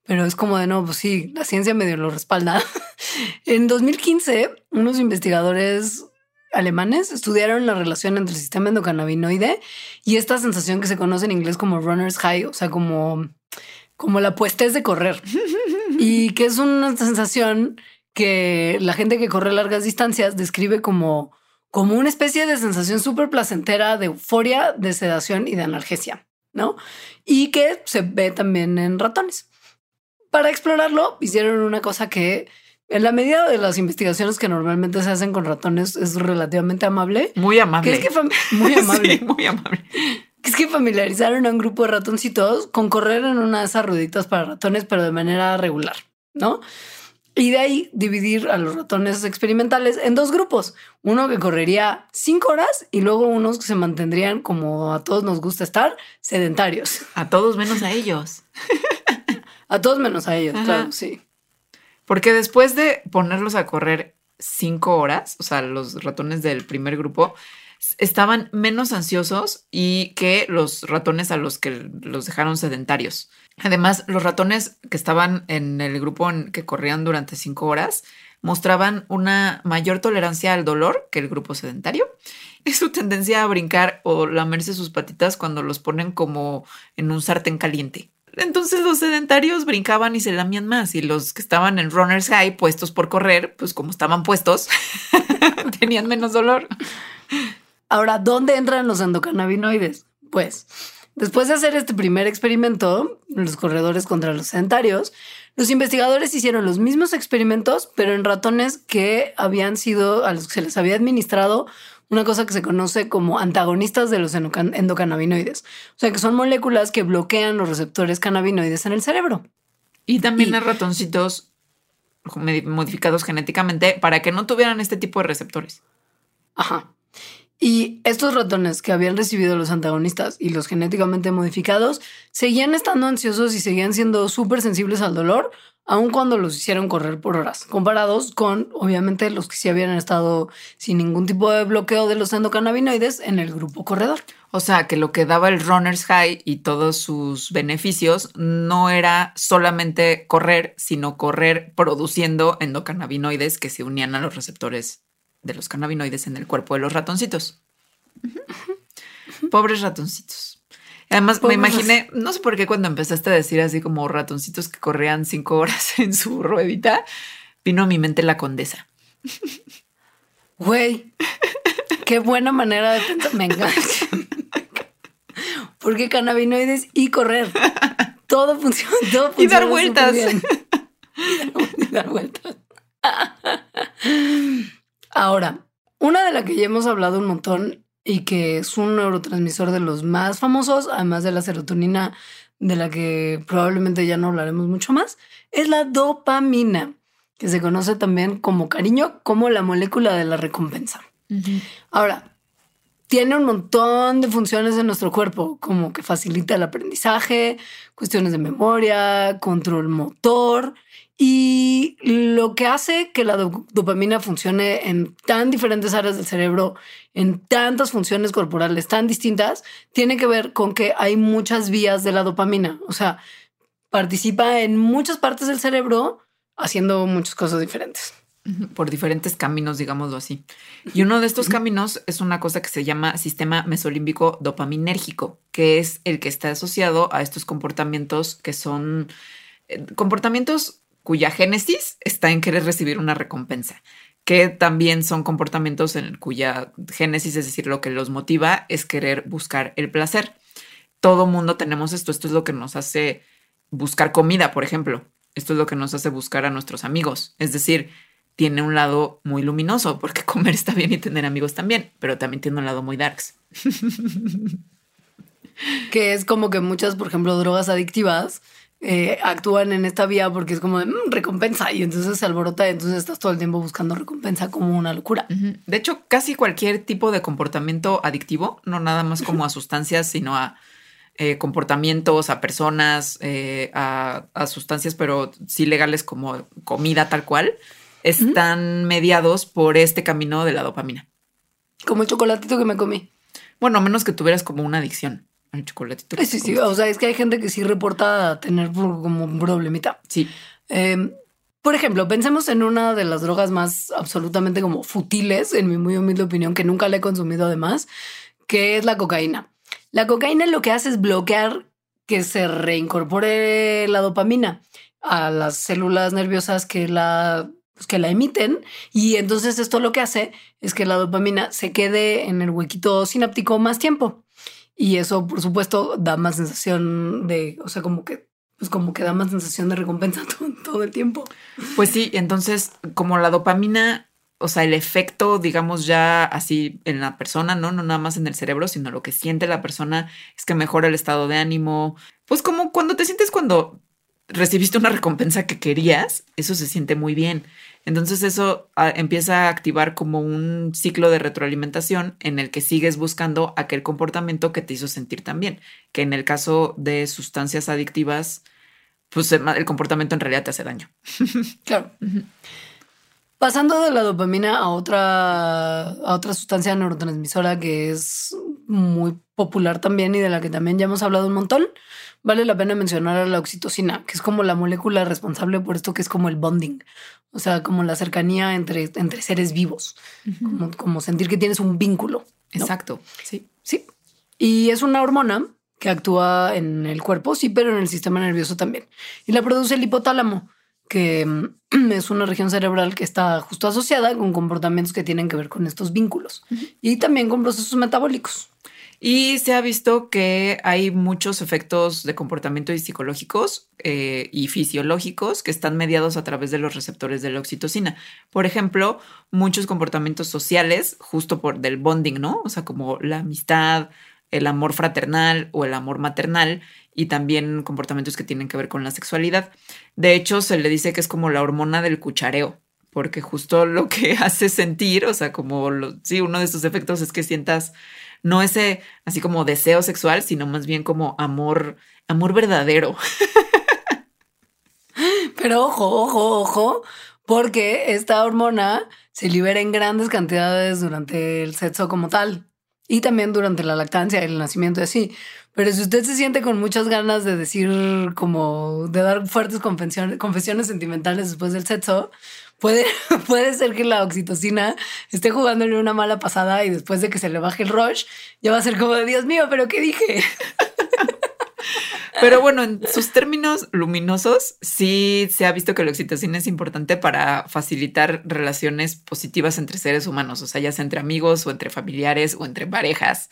pero es como de no, pues sí, la ciencia medio lo respalda. [LAUGHS] en 2015, unos investigadores alemanes estudiaron la relación entre el sistema endocannabinoide y esta sensación que se conoce en inglés como runner's high, o sea, como, como la puestez de correr. [LAUGHS] y que es una sensación que la gente que corre largas distancias describe como, como una especie de sensación súper placentera de euforia, de sedación y de analgesia, ¿no? Y que se ve también en ratones. Para explorarlo, hicieron una cosa que en la medida de las investigaciones que normalmente se hacen con ratones es relativamente amable. Muy amable. Que es que [LAUGHS] muy amable. muy amable. Que es que familiarizaron a un grupo de ratoncitos con correr en una de esas rueditas para ratones, pero de manera regular, ¿no? Y de ahí dividir a los ratones experimentales en dos grupos. Uno que correría cinco horas y luego unos que se mantendrían, como a todos nos gusta estar, sedentarios. A todos menos a ellos. [LAUGHS] a todos menos a ellos, claro, sí. Porque después de ponerlos a correr cinco horas, o sea, los ratones del primer grupo, estaban menos ansiosos y que los ratones a los que los dejaron sedentarios. Además, los ratones que estaban en el grupo en que corrían durante cinco horas mostraban una mayor tolerancia al dolor que el grupo sedentario [LAUGHS] y su tendencia a brincar o lamerse sus patitas cuando los ponen como en un sartén caliente. Entonces los sedentarios brincaban y se lamían más y los que estaban en runner's high puestos por correr, pues como estaban puestos, [LAUGHS] tenían menos dolor. Ahora, ¿dónde entran los endocannabinoides? Pues después de hacer este primer experimento, los corredores contra los sedentarios, los investigadores hicieron los mismos experimentos, pero en ratones que habían sido a los que se les había administrado una cosa que se conoce como antagonistas de los endocannabinoides. O sea, que son moléculas que bloquean los receptores cannabinoides en el cerebro. Y también a ratoncitos modificados genéticamente para que no tuvieran este tipo de receptores. Ajá. Y estos ratones que habían recibido los antagonistas y los genéticamente modificados seguían estando ansiosos y seguían siendo súper sensibles al dolor, aun cuando los hicieron correr por horas, comparados con, obviamente, los que sí habían estado sin ningún tipo de bloqueo de los endocannabinoides en el grupo corredor. O sea, que lo que daba el runner's high y todos sus beneficios no era solamente correr, sino correr produciendo endocannabinoides que se unían a los receptores de los cannabinoides en el cuerpo de los ratoncitos. Pobres ratoncitos. Además, me imaginé, no sé por qué cuando empezaste a decir así como ratoncitos que corrían cinco horas [LAUGHS] en su ruedita, vino a mi mente la condesa. Güey, qué buena manera de pensar. Me encanta. [LAUGHS] Porque cannabinoides y correr. Todo funciona. Todo y dar vueltas. [LAUGHS] y dar vueltas. Ahora, una de la que ya hemos hablado un montón y que es un neurotransmisor de los más famosos, además de la serotonina, de la que probablemente ya no hablaremos mucho más, es la dopamina, que se conoce también como cariño, como la molécula de la recompensa. Ahora, tiene un montón de funciones en nuestro cuerpo, como que facilita el aprendizaje, cuestiones de memoria, control motor y lo que hace que la dopamina funcione en tan diferentes áreas del cerebro, en tantas funciones corporales tan distintas, tiene que ver con que hay muchas vías de la dopamina. O sea, participa en muchas partes del cerebro haciendo muchas cosas diferentes. Por diferentes caminos, digámoslo así. Y uno de estos caminos es una cosa que se llama sistema mesolímbico dopaminérgico, que es el que está asociado a estos comportamientos que son eh, comportamientos cuya génesis está en querer recibir una recompensa, que también son comportamientos en cuya génesis, es decir, lo que los motiva es querer buscar el placer. Todo mundo tenemos esto, esto es lo que nos hace buscar comida, por ejemplo. Esto es lo que nos hace buscar a nuestros amigos. Es decir, tiene un lado muy luminoso, porque [LAUGHS] comer está bien y tener amigos también, pero también tiene un lado muy darks. [LAUGHS] que es como que muchas, por ejemplo, drogas adictivas eh, actúan en esta vía porque es como de mm, recompensa y entonces se alborota y entonces estás todo el tiempo buscando recompensa como una locura. De hecho, casi cualquier tipo de comportamiento adictivo, no nada más como a sustancias, sino a eh, comportamientos, a personas, eh, a, a sustancias, pero sí legales como comida tal cual, están mediados por este camino de la dopamina. Como el chocolatito que me comí. Bueno, a menos que tuvieras como una adicción al chocolatito. Sí, sí, o sea, es que hay gente que sí reporta tener como un problemita. Sí, Eh, por ejemplo, pensemos en una de las drogas más absolutamente como futiles, en mi muy humilde opinión, que nunca la he consumido además, que es la cocaína. La cocaína lo que hace es bloquear que se reincorpore la dopamina a las células nerviosas que la, pues, que la emiten y entonces esto lo que hace es que la dopamina se quede en el huequito sináptico más tiempo. Y eso, por supuesto, da más sensación de, o sea, como que, pues como que da más sensación de recompensa [LAUGHS] todo, todo el tiempo. Pues sí, entonces como la dopamina, o sea, el efecto, digamos ya así en la persona, ¿no? No nada más en el cerebro, sino lo que siente la persona es que mejora el estado de ánimo. Pues como cuando te sientes cuando recibiste una recompensa que querías, eso se siente muy bien. Entonces eso ah, empieza a activar como un ciclo de retroalimentación en el que sigues buscando aquel comportamiento que te hizo sentir tan bien, que en el caso de sustancias adictivas, pues el el comportamiento en realidad te hace daño. [LAUGHS] Claro. Pasando de la dopamina a otra, a otra sustancia neurotransmisora que es muy popular también y de la que también ya hemos hablado un montón, vale la pena mencionar a la oxitocina, que es como la molécula responsable por esto que es como el bonding, o sea, como la cercanía entre, entre seres vivos, como, como sentir que tienes un vínculo. ¿no? Exacto, sí. Sí. Y es una hormona que actúa en el cuerpo, sí, pero en el sistema nervioso también. Y la produce el hipotálamo, que mm, [CLEARS THROAT] es una región cerebral que está justo asociada con comportamientos que tienen que ver con estos vínculos y también con procesos metabólicos. Y se ha visto que hay muchos efectos de comportamiento y psicológicos eh, y fisiológicos que están mediados a través de los receptores de la oxitocina. Por ejemplo, muchos comportamientos sociales, justo por del bonding, ¿no? O sea, como la amistad, el amor fraternal o el amor maternal y también comportamientos que tienen que ver con la sexualidad. De hecho, se le dice que es como la hormona del cuchareo, porque justo lo que [LAUGHS] hace sentir, o sea, como lo, sí, uno de sus efectos es que sientas no ese así como deseo sexual, sino más bien como amor, amor verdadero. [LAUGHS] Pero ojo, ojo, ojo, porque esta hormona se libera en grandes cantidades durante el sexo como tal y también durante la lactancia, el nacimiento y así. Pero si usted se siente con muchas ganas de decir como de dar fuertes confesiones, confesiones sentimentales después del sexo, puede, [LAUGHS] puede ser que la oxitocina esté jugándole una mala pasada y después de que se le baje el rush, ya va a ser como Dios mío, pero ¿qué dije? [LAUGHS] Pero bueno, en sus términos luminosos, sí se ha visto que la oxitocina es importante para facilitar relaciones positivas entre seres humanos, o sea, ya sea entre amigos o entre familiares o entre parejas.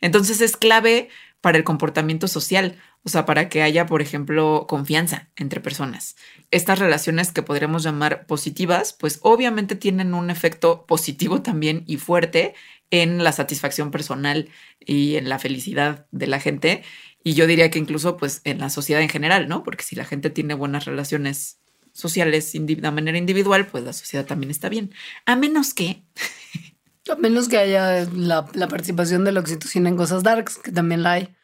Entonces es clave para el comportamiento social, o sea, para que haya, por ejemplo, confianza entre personas. Estas relaciones que podríamos llamar positivas, pues obviamente tienen un efecto positivo también y fuerte en la satisfacción personal y en la felicidad de la gente. Y yo diría que incluso pues en la sociedad en general, ¿no? Porque si la gente tiene buenas relaciones sociales de manera individual, pues la sociedad también está bien. A menos que A menos que haya la, la participación de la oxitocina en cosas darks, que también la hay.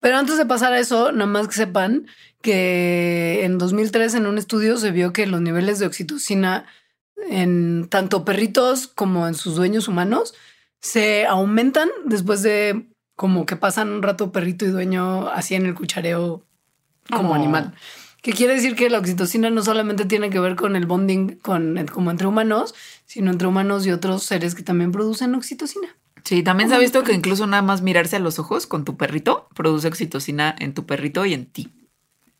Pero antes de pasar a eso, nada más que sepan que en 2003 en un estudio se vio que los niveles de oxitocina en tanto perritos como en sus dueños humanos se aumentan después de como que pasan un rato perrito y dueño así en el cuchareo como Oh. animal. Que quiere decir que la oxitocina no solamente tiene que ver con el bonding con, como entre humanos, sino entre humanos y otros seres que también producen oxitocina. Sí, también se ha visto que incluso nada más mirarse a los ojos con tu perrito produce oxitocina en tu perrito y en ti.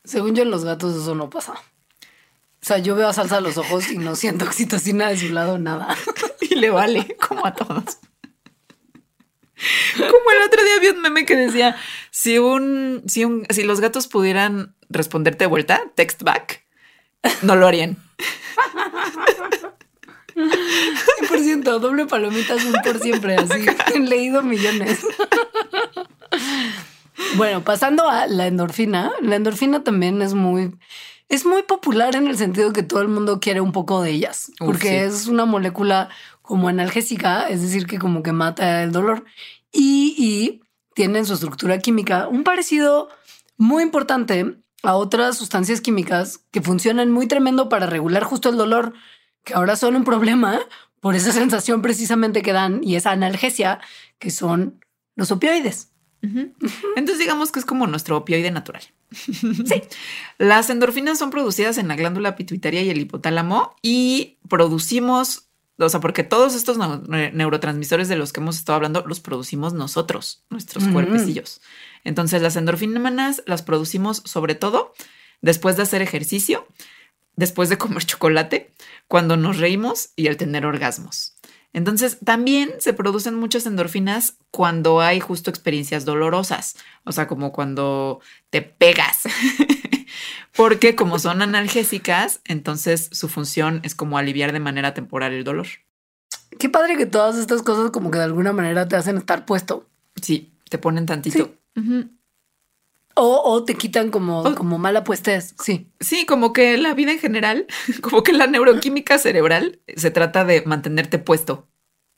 Según yo, en los gatos eso no pasa. O sea, yo veo a Salsa a los ojos y no siento oxitocina de su lado, nada. [LAUGHS] Y le vale, como a todos. Como el otro día vi un meme que decía, si un, si un, si los gatos pudieran responderte de vuelta, text back, no lo harían. 100%, doble palomitas, un por siempre, así. He leído millones. Bueno, pasando a la endorfina, la endorfina también es muy, es muy popular en el sentido que todo el mundo quiere un poco de ellas, Uf, porque sí. es una molécula como analgésica, es decir, que como que mata el dolor. Y, y tienen su estructura química un parecido muy importante a otras sustancias químicas que funcionan muy tremendo para regular justo el dolor, que ahora son un problema por esa sensación precisamente que dan y esa analgesia que son los opioides. [LAUGHS] Entonces digamos que es como nuestro opioide natural. Sí. [LAUGHS] Las endorfinas son producidas en la glándula pituitaria y el hipotálamo y producimos, o sea, porque todos estos neurotransmisores de los que hemos estado hablando los producimos nosotros, nuestros cuerpecillos. Entonces las endorfinas las producimos sobre todo después de hacer ejercicio, después de comer chocolate, cuando nos reímos y al tener orgasmos. Entonces, también se producen muchas endorfinas cuando hay justo experiencias dolorosas, o sea, como cuando te pegas, [LAUGHS] porque como son [LAUGHS] analgésicas, entonces su función es como aliviar de manera temporal el dolor. Qué padre que todas estas cosas como que de alguna manera te hacen estar puesto. Sí, te ponen tantito. O, te quitan como, como mala puestes, sí. Sí, como que la vida en general, [LAUGHS] como que la neuroquímica cerebral se trata de mantenerte puesto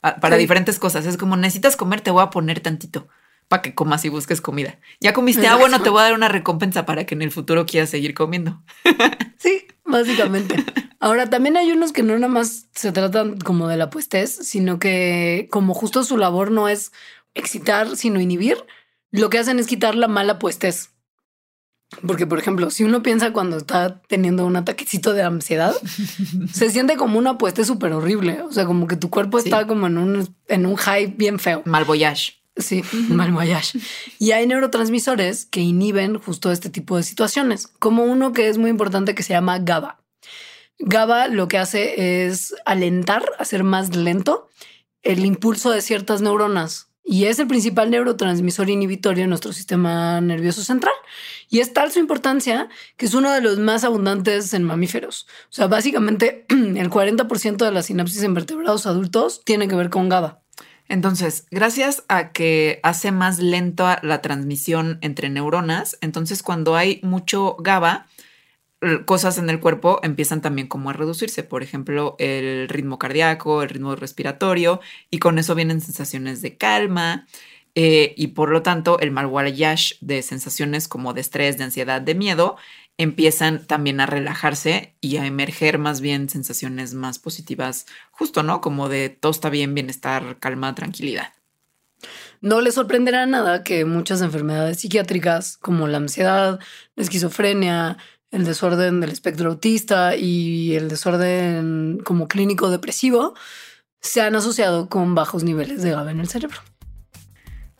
para diferentes cosas. Es como necesitas comer, te voy a poner tantito para que comas y busques comida. Ya comiste, ah, bueno, te voy a dar una recompensa para que en el futuro quieras seguir comiendo. [LAUGHS] Sí, básicamente. Ahora, también hay unos que no nada más se tratan como de la puestez, sino que como justo su labor no es excitar, sino inhibir, lo que hacen es quitar la mala puestez. Porque, por ejemplo, si uno piensa cuando está teniendo un ataquecito de ansiedad, [LAUGHS] se siente como una puesta súper horrible. O sea, como que tu cuerpo está como en un, en un high bien feo. Mal voyage. Sí, mal voyage. Y hay neurotransmisores que inhiben justo este tipo de situaciones, como uno que es muy importante que se llama GABA. GABA lo que hace es alentar, hacer más lento el impulso de ciertas neuronas y es el principal neurotransmisor inhibitorio en nuestro sistema nervioso central. Y es tal su importancia que es uno de los más abundantes en mamíferos. O sea, básicamente [CLEARS THROAT] el 40% de la sinapsis en vertebrados adultos tiene que ver con GABA. Entonces, gracias a que hace más lenta la transmisión entre neuronas, entonces cuando hay mucho GABA, cosas en el cuerpo empiezan también como a reducirse, por ejemplo, el ritmo cardíaco, el ritmo respiratorio, y con eso vienen sensaciones de calma, eh, y por lo tanto el malwayash de sensaciones como de estrés, de ansiedad, de miedo, empiezan también a relajarse y a emerger más bien sensaciones más positivas, justo, ¿no? Como de todo está bien, bienestar, calma, tranquilidad. No le sorprenderá nada que muchas enfermedades psiquiátricas como la ansiedad, la esquizofrenia, el desorden del espectro autista y el desorden como clínico depresivo se han asociado con bajos niveles de GABA en el cerebro.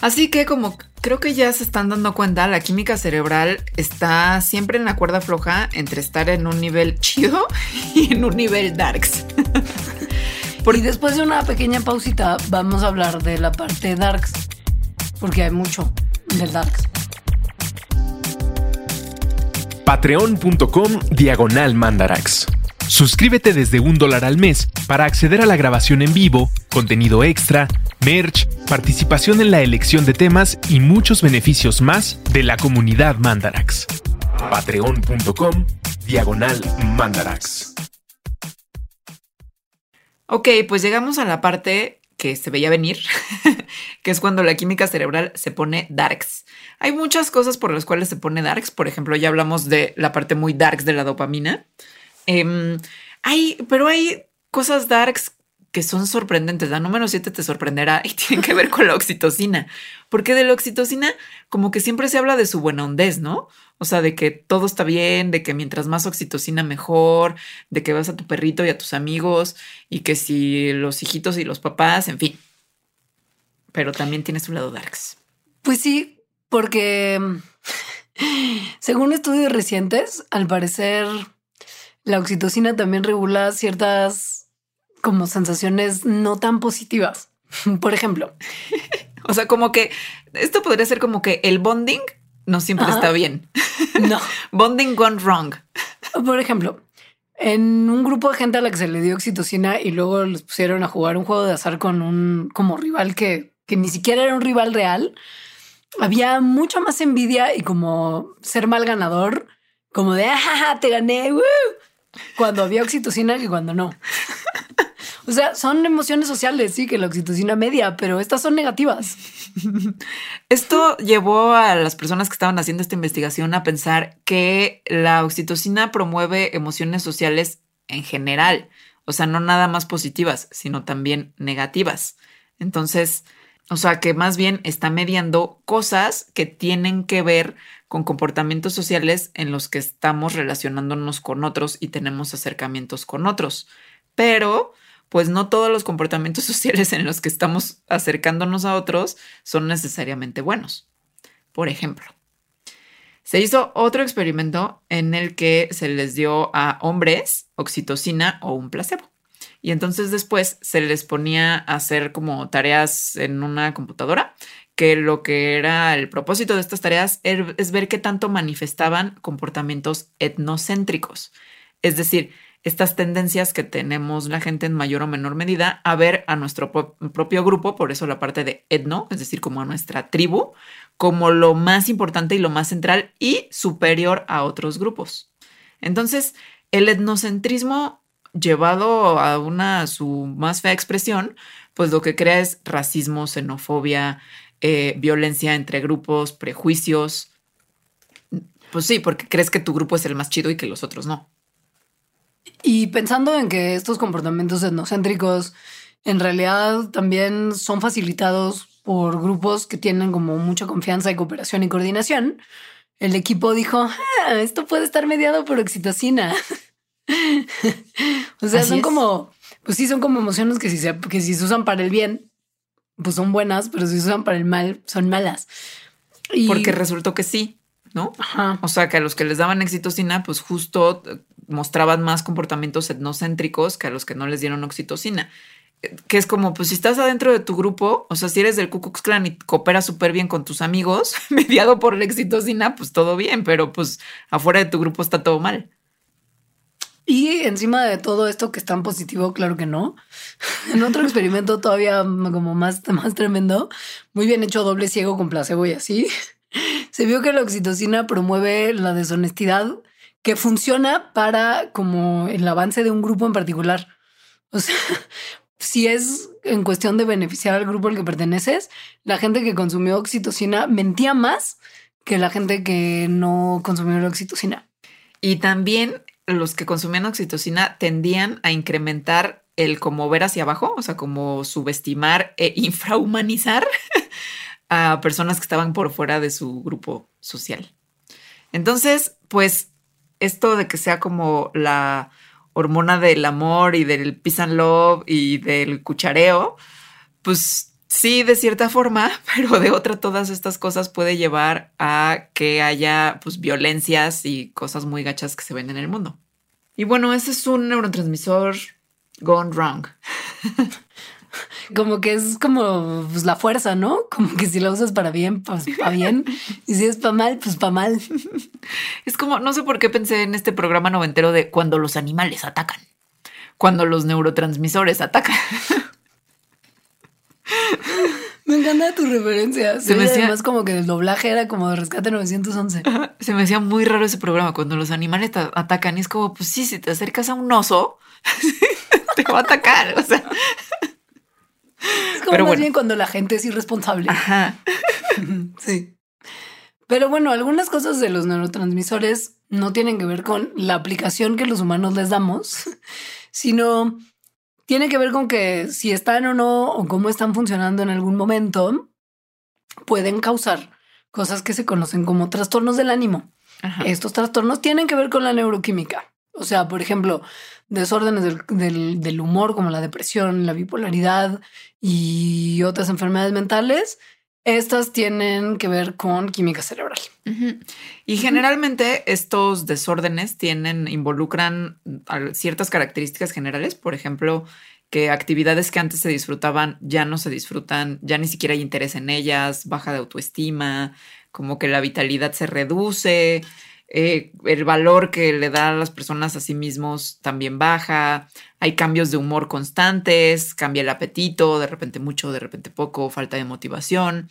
Así que como creo que ya se están dando cuenta, la química cerebral está siempre en la cuerda floja entre estar en un nivel chido [LAUGHS] y en un nivel darks. [LAUGHS] y después de una pequeña pausita vamos a hablar de la parte darks, porque hay mucho del darks patreon.com diagonal mandarax. Suscríbete desde un dólar al mes para acceder a la grabación en vivo, contenido extra, merch, participación en la elección de temas y muchos beneficios más de la comunidad Mandarax. Patreon.com diagonal Mandarax. Ok, pues llegamos a la parte que se veía venir, [LAUGHS] que es cuando la química cerebral se pone darks. Hay muchas cosas por las cuales se pone darks. Por ejemplo, ya hablamos de la parte muy darks de la dopamina. Em, hay, pero hay cosas darks que son sorprendentes. La número 7 te sorprenderá y [LAUGHS] tiene que ver con la oxitocina, porque de la oxitocina como que siempre se habla de su buena hondez, ¿no? O sea, de que todo está bien, de que mientras más oxitocina mejor, de que vas a tu perrito y a tus amigos y que si los hijitos y los papás, en fin. Pero también tiene su lado darks. Pues sí, porque según estudios recientes, al parecer la oxitocina también regula ciertas como sensaciones no tan positivas. [LAUGHS] Por ejemplo. [LAUGHS] o sea, como que esto podría ser como que el bonding no siempre está bien. [LAUGHS] No. bonding gone wrong. Por ejemplo, en un grupo de gente a la que se le dio oxitocina y luego les pusieron a jugar un juego de azar con un como rival que, que ni siquiera era un rival real, había mucha más envidia y como ser mal ganador, como de, ah, te gané, cuando había oxitocina que cuando no. [LAUGHS] O sea, son emociones sociales, sí, que la oxitocina media, pero estas son negativas. Esto llevó a las personas que estaban haciendo esta investigación a pensar que la oxitocina promueve emociones sociales en general, o sea, no nada más positivas, sino también negativas. Entonces, o sea, que más bien está mediando cosas que tienen que ver con comportamientos sociales en los que estamos relacionándonos con otros y tenemos acercamientos con otros. Pero, pues no todos los comportamientos [LAUGHS] sociales en los que estamos acercándonos a otros son necesariamente buenos. Por ejemplo, se hizo otro experimento en el que se les dio a hombres oxitocina o un placebo. Y entonces después se les ponía a hacer como tareas en una computadora, que lo que era el propósito de estas tareas er, es ver qué tanto manifestaban comportamientos etnocéntricos. Es decir, estas tendencias que tenemos la gente en mayor o menor medida a ver a nuestro propio grupo, por eso la parte de etno, es decir, como a nuestra tribu, como lo más importante y lo más central y superior a otros grupos. Entonces, el etnocentrismo llevado a una su más fea expresión, pues lo que crea es racismo, xenofobia, eh, violencia entre grupos, prejuicios. Pues sí, porque crees que tu grupo es el más chido y que los otros no. Y pensando en que estos comportamientos etnocéntricos en realidad también son facilitados por grupos que tienen como mucha confianza y cooperación y coordinación, el equipo dijo, ah, esto puede estar mediado por oxitocina. [LAUGHS] [LAUGHS] o sea, son como, pues sí, son como emociones que si, se, que si se usan para el bien, pues son buenas, pero si se usan para el mal, son malas. Y... Porque resultó que sí, ¿no? O sea, que a los que les daban oxitocina, pues justo eh, mostraban más comportamientos etnocéntricos que a los que no les dieron oxitocina. Que es como, pues si estás adentro de tu grupo, o sea, si eres del Ku Klux Klan y cooperas súper bien con tus amigos, [LAUGHS] mediado por la oxitocina, pues todo bien, pero pues afuera de tu grupo está todo mal. Y encima de todo esto que es tan positivo, claro que no. [LAUGHS] En otro experimento todavía como más, más tremendo, muy bien hecho doble ciego con placebo y así, [LAUGHS] se vio que la oxitocina promueve la deshonestidad que funciona para como el avance de un grupo en particular. O sea, [LAUGHS] si es en cuestión de beneficiar al grupo al que perteneces, la gente que consumió oxitocina mentía más que la gente que no consumió la oxitocina. Y también los que consumían oxitocina tendían a incrementar el como ver hacia abajo, o sea, como subestimar e [LAUGHS] infrahumanizar a personas que estaban por fuera de su grupo social. Entonces, pues esto de que sea como la hormona del amor y del peace and love y del cuchareo, pues Sí, de cierta forma, [LAUGHS] pero de otra todas estas cosas puede llevar a que haya pues violencias y cosas muy gachas que se ven en el mundo. Y bueno, ese es un neurotransmisor gone wrong. [LAUGHS] Como que es como pues, la fuerza, ¿no? Como que si la usas para bien, pues para bien. [LAUGHS] Y si es para mal, pues para mal. Es como, no sé por qué pensé en este programa noventero de cuando los animales atacan, cuando los neurotransmisores atacan. [LAUGHS] Me encanta tu referencia. Se me hacía además como que el doblaje era como de Rescate 911. Se me hacía muy raro ese programa cuando los animales te atacan y es como, pues sí, si te acercas a un oso, [LAUGHS] te va a atacar. O sea. Es como más bien cuando la gente es irresponsable. Ajá. [LAUGHS] sí. Pero bueno, algunas cosas de los neurotransmisores no tienen que ver con la aplicación que los humanos les damos, sino tiene que ver con que si están o no o cómo están funcionando en algún momento, pueden causar cosas que se conocen como trastornos del ánimo. Estos trastornos tienen que ver con la neuroquímica. O sea, por ejemplo, desórdenes del, del, humor como la depresión, la bipolaridad y otras enfermedades mentales estas tienen que ver con química cerebral. Y generalmente estos desórdenes tienen, involucran ciertas características generales, por ejemplo, que actividades que antes se disfrutaban ya no se disfrutan, ya ni siquiera hay interés en ellas, baja de autoestima, como que la vitalidad se reduce, eh, el valor que le dan las personas a sí mismos también baja, hay cambios de humor constantes, cambia el apetito, de repente mucho, de repente poco, falta de motivación,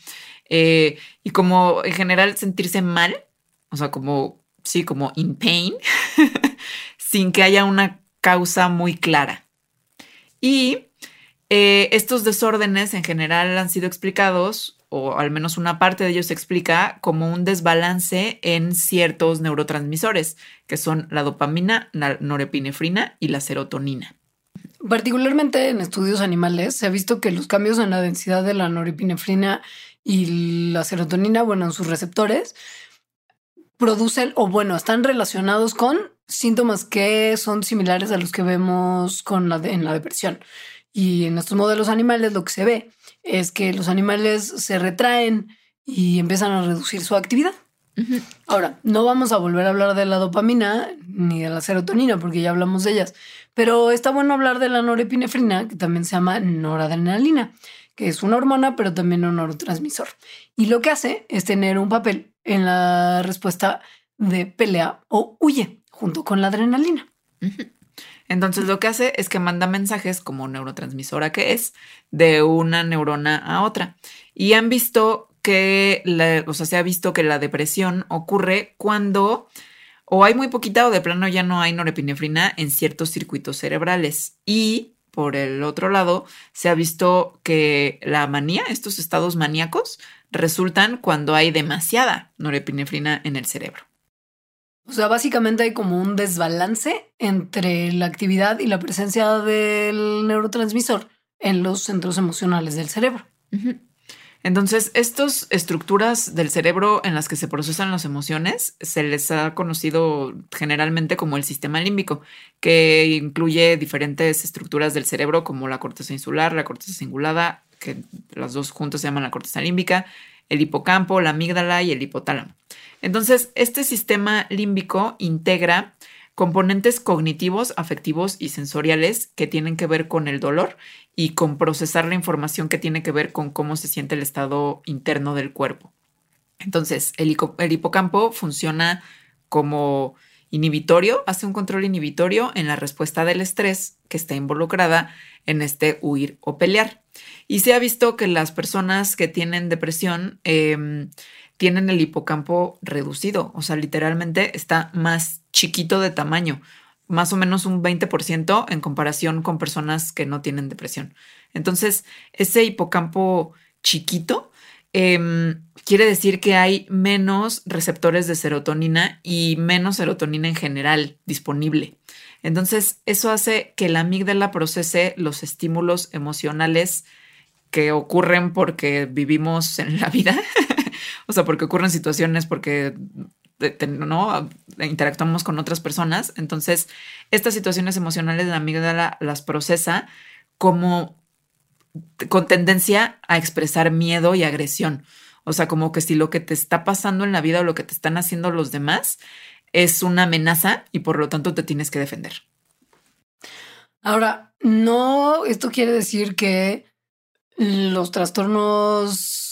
eh, y como en general sentirse mal, o sea, como, sí, como in pain, [LAUGHS] sin que haya una causa muy clara. Y eh, estos desórdenes en general han sido explicados, o al menos una parte de ellos se explica, como un desbalance en ciertos neurotransmisores, que son la dopamina, la norepinefrina y la serotonina. Particularmente en estudios animales se ha visto que los cambios en la densidad de la norepinefrina y la serotonina, bueno, en sus receptores, producen o bueno, están relacionados con síntomas que son similares a los que vemos con la en la depresión. Y en estos modelos animales lo que se ve es que los animales se retraen y empiezan a reducir su actividad. Ahora, no vamos a volver a hablar de la dopamina ni de la serotonina porque ya hablamos de ellas, pero está bueno hablar de la norepinefrina, que también se llama noradrenalina, que es una hormona, pero también un neurotransmisor. Y lo que hace es tener un papel en la respuesta de pelea o huye, junto con la adrenalina. Entonces lo que hace es que manda mensajes como neurotransmisora que es de una neurona a otra. Y han visto que, la, o sea, se ha visto que la depresión ocurre cuando o hay muy poquita o de plano ya no hay norepinefrina en ciertos circuitos cerebrales. Y por el otro lado, se ha visto que la manía, estos estados maníacos, resultan cuando hay demasiada norepinefrina en el cerebro. O sea, básicamente hay como un desbalance entre la actividad y la presencia del neurotransmisor en los centros emocionales del cerebro. Entonces, estas estructuras del cerebro en las que se procesan las emociones se les ha conocido generalmente como el sistema límbico, que incluye diferentes estructuras del cerebro como la corteza insular, la corteza cingulada, que las dos juntas se llaman la corteza límbica, el hipocampo, la amígdala y el hipotálamo. Entonces, este sistema límbico integra componentes cognitivos, afectivos y sensoriales que tienen que ver con el dolor y con procesar la información que tiene que ver con cómo se siente el estado interno del cuerpo. Entonces, el, hipocampo funciona como inhibitorio, hace un control inhibitorio en la respuesta del estrés que está involucrada en este huir o pelear. Y se ha visto que las personas que tienen depresión em, tienen el hipocampo reducido, o sea, literalmente está más chiquito de tamaño, más o menos un 20% en comparación con personas que no tienen depresión. Entonces, ese hipocampo chiquito em, quiere decir que hay menos receptores de serotonina y menos serotonina en general disponible. Entonces, eso hace que la amígdala procese los estímulos emocionales que ocurren porque vivimos en la vida, [LAUGHS] o sea, porque ocurren situaciones, porque ¿no? interactuamos con otras personas. Entonces, estas situaciones emocionales de la amígdala las procesa como con tendencia a expresar miedo y agresión. O sea, como que si lo que te está pasando en la vida o lo que te están haciendo los demás es una amenaza y por lo tanto te tienes que defender. Ahora, no, esto quiere decir que los trastornos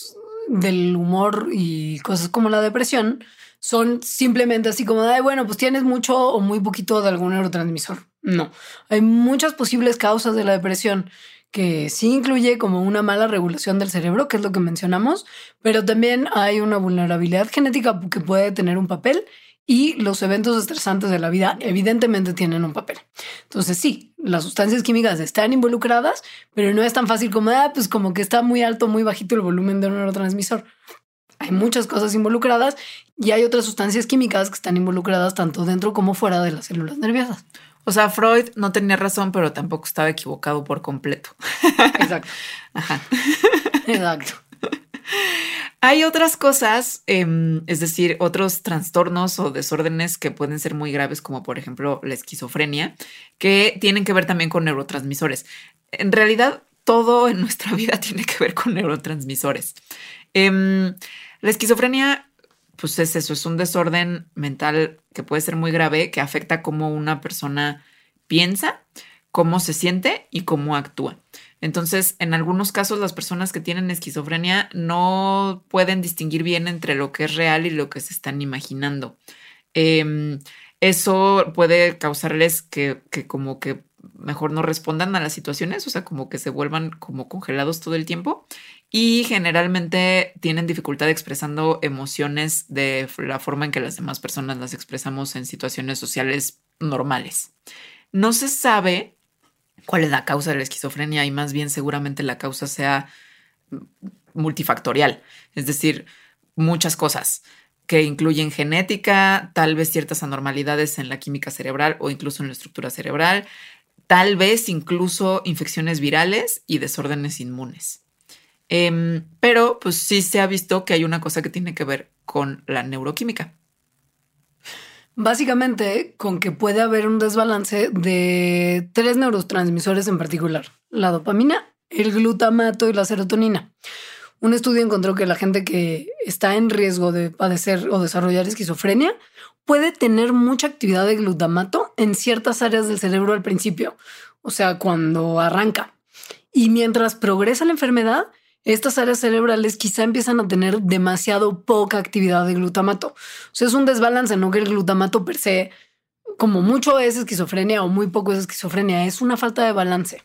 del humor y cosas como la depresión son simplemente así como, de, bueno, pues tienes mucho o muy poquito de algún neurotransmisor. No, hay muchas posibles causas de la depresión que sí incluye como una mala regulación del cerebro, que es lo que mencionamos, pero también hay una vulnerabilidad genética que puede tener un papel y los eventos estresantes de la vida evidentemente tienen un papel. Entonces sí, las sustancias químicas están involucradas, pero no es tan fácil como, ah, pues como que está muy alto, muy bajito el volumen de un neurotransmisor. Hay muchas cosas involucradas y hay otras sustancias químicas que están involucradas tanto dentro como fuera de las células nerviosas. O sea, Freud no tenía razón, pero tampoco estaba equivocado por completo. Exacto. [LAUGHS] Ajá. Exacto. Hay otras cosas, em, es decir, otros trastornos o desórdenes que pueden ser muy graves, como por ejemplo la esquizofrenia, que tienen que ver también con neurotransmisores. En realidad, todo en nuestra [LAUGHS] vida tiene que ver con neurotransmisores. Em, la esquizofrenia, pues es eso, es un desorden mental que puede ser muy grave, que afecta cómo una persona piensa, cómo se siente y cómo actúa. Entonces, en algunos casos, las personas que tienen esquizofrenia no pueden distinguir bien entre lo que es real y lo que se están imaginando. Em, eso puede causarles que, que, como que mejor no respondan a las situaciones, o sea, como que se vuelvan como congelados todo el tiempo y generalmente tienen dificultad expresando emociones de la forma en que las demás personas las expresamos en situaciones sociales normales. No se sabe cuál es la causa de la esquizofrenia y más bien seguramente la causa sea multifactorial, es decir, muchas cosas que incluyen genética, tal vez ciertas anormalidades en la química cerebral o incluso en la estructura cerebral, tal vez incluso infecciones virales y desórdenes inmunes. Em, pero pues sí se ha visto que hay una cosa que tiene que ver con la neuroquímica. Básicamente con que puede haber un desbalance de tres neurotransmisores en particular, la dopamina, el glutamato y la serotonina. Un estudio encontró que la gente que está en riesgo de padecer o desarrollar esquizofrenia puede tener mucha actividad de glutamato en ciertas áreas del cerebro al principio, o sea, cuando arranca. Y mientras progresa la enfermedad, estas áreas cerebrales quizá empiezan a tener demasiado poca actividad de glutamato. O sea, es un desbalance, no que el glutamato per se, como mucho es esquizofrenia o muy poco es esquizofrenia, es una falta de balance.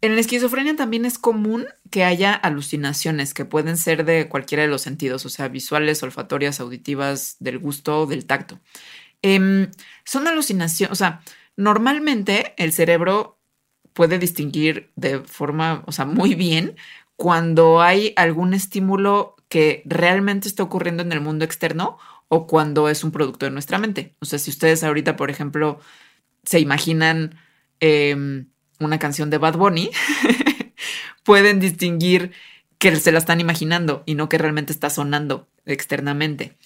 En la esquizofrenia también es común que haya alucinaciones que pueden ser de cualquiera de los sentidos, o sea, visuales, olfatorias, auditivas, del gusto, del tacto. Em, son alucinaciones, o sea, normalmente el cerebro puede distinguir de forma, o sea, muy bien cuando hay algún estímulo que realmente está ocurriendo en el mundo externo o cuando es un producto de nuestra mente. O sea, si ustedes ahorita, por ejemplo, se imaginan... Em, una canción de Bad Bunny, [LAUGHS] pueden distinguir que se la están imaginando y no que realmente está sonando externamente.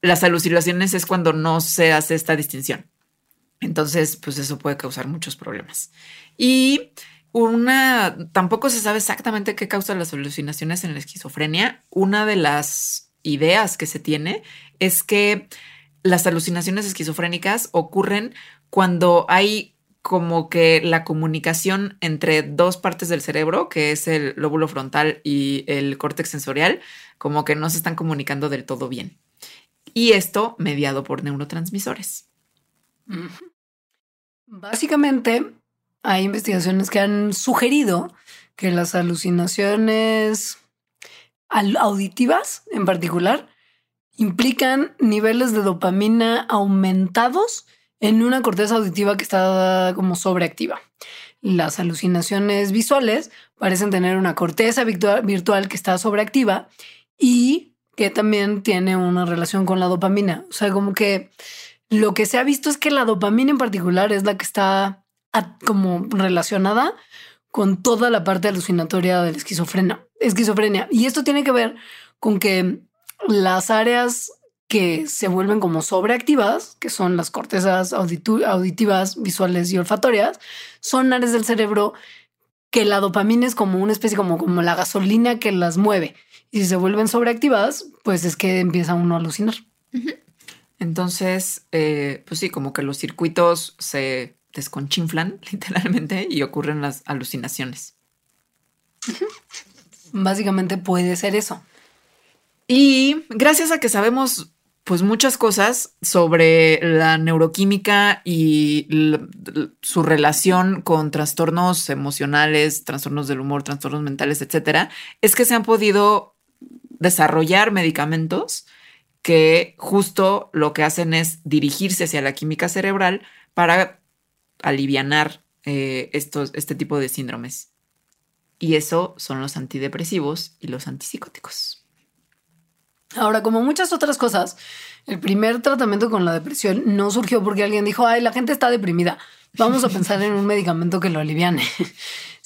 Las alucinaciones es cuando no se hace esta distinción. Entonces, pues eso puede causar muchos problemas. Y una, tampoco se sabe exactamente qué causa las alucinaciones en la esquizofrenia. Una de las ideas que se tiene es que las alucinaciones esquizofrénicas ocurren cuando hay como que la comunicación entre dos partes del cerebro, que es el lóbulo frontal y el córtex sensorial, como que no se están comunicando del todo bien. Y esto mediado por neurotransmisores. Básicamente, hay investigaciones que han sugerido que las alucinaciones auditivas en particular implican niveles de dopamina aumentados en una corteza auditiva que está como sobreactiva. Las alucinaciones visuales parecen tener una corteza virtual, que está sobreactiva y que también tiene una relación con la dopamina. O sea, como que lo que se ha visto es que la dopamina en particular es la que está como relacionada con toda la parte alucinatoria de la esquizofrenia. esquizofrenia. Y esto tiene que ver con que las áreas que se vuelven como sobreactivas, que son las cortezas auditivas, visuales y olfatorias, son áreas del cerebro que la dopamina es como una especie como, como la gasolina que las mueve. Y si se vuelven sobreactivadas, pues es que empieza uno a alucinar. Entonces, eh, pues sí, como que los circuitos se desconchinflan [LAUGHS] literalmente y ocurren las alucinaciones. Básicamente puede ser eso. Y gracias a que sabemos pues muchas cosas sobre la neuroquímica y su relación con trastornos emocionales, trastornos del humor, trastornos mentales, etcétera, es que se han podido desarrollar medicamentos que justo lo que hacen es dirigirse hacia la química cerebral para aliviar eh, estos, este tipo de síndromes. Y eso son los antidepresivos y los antipsicóticos. Ahora, como muchas otras cosas, el primer tratamiento con la depresión no surgió porque alguien dijo, ay, la gente está deprimida, vamos a pensar en un medicamento que lo aliviane,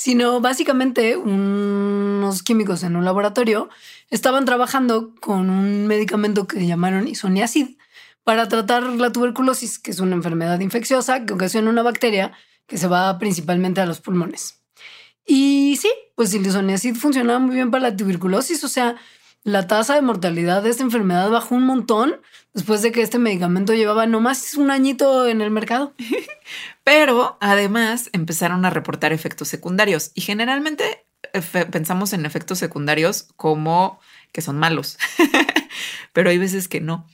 sino básicamente unos químicos en un laboratorio estaban trabajando con un medicamento que llamaron isoniazid para tratar la tuberculosis, que es una enfermedad infecciosa que ocasiona una bacteria que se va principalmente a los pulmones. Y sí, pues el isoniazid funcionaba muy bien para la tuberculosis, o sea, la tasa de mortalidad de esta enfermedad bajó un montón después de que este medicamento llevaba nomás un añito en el mercado. [LAUGHS] Pero además empezaron a reportar efectos secundarios y generalmente pensamos en efectos secundarios como que son malos, [LAUGHS] pero hay veces que no.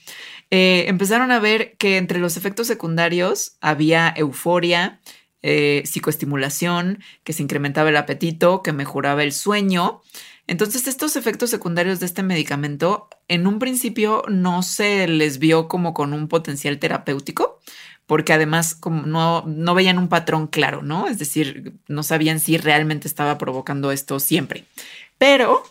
Eh, empezaron a ver que entre los efectos secundarios había euforia, eh, psicoestimulación, que se incrementaba el apetito, que mejoraba el sueño entonces, estos efectos secundarios de este medicamento en un principio no se les vio como con un potencial terapéutico, porque además como no, no veían un patrón claro, ¿no? Es decir, no sabían si realmente estaba provocando esto siempre. Pero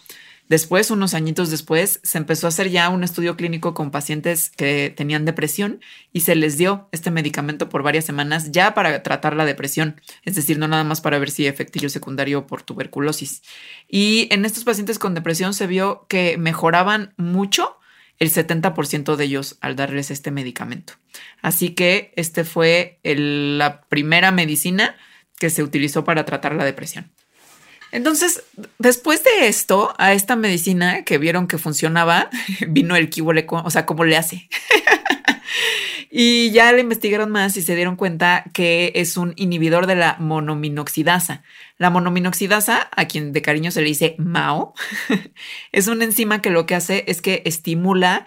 Después, unos añitos después, se empezó a hacer ya un estudio clínico con pacientes que tenían depresión y se les dio este medicamento por varias semanas ya para tratar la depresión, es decir, no nada más para ver si efectillo secundario por tuberculosis. Y en estos pacientes con depresión se vio que mejoraban mucho el 70% de ellos al darles este medicamento. Así que este fue la primera medicina que se utilizó para tratar la depresión. Entonces, después de esto, a esta medicina que vieron que funcionaba, [LAUGHS] vino el kiboleco, o sea, ¿cómo le hace? [LAUGHS] y ya le investigaron más y se dieron cuenta que es un inhibidor de la monominoxidasa. La monominoxidasa, a quien de cariño se le dice MAO, [LAUGHS] es una enzima que lo que hace es que estimula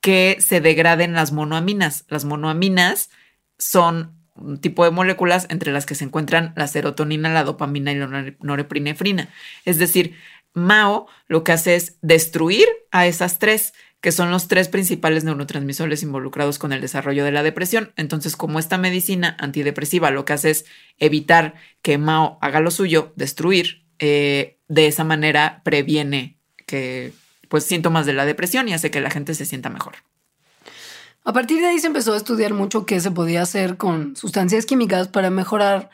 que se degraden las monoaminas. Las monoaminas son tipo de moléculas entre las que se encuentran la serotonina, la dopamina y la norepinefrina. Es decir, MAO lo que hace es destruir a esas tres, que son los tres principales neurotransmisores involucrados con el desarrollo de la depresión. Entonces, como esta medicina antidepresiva lo que hace es evitar que MAO haga lo suyo, destruir, eh, de esa manera previene que pues síntomas de la depresión y hace que la gente se sienta mejor. A partir de ahí se empezó a estudiar mucho qué se podía hacer con sustancias químicas para mejorar,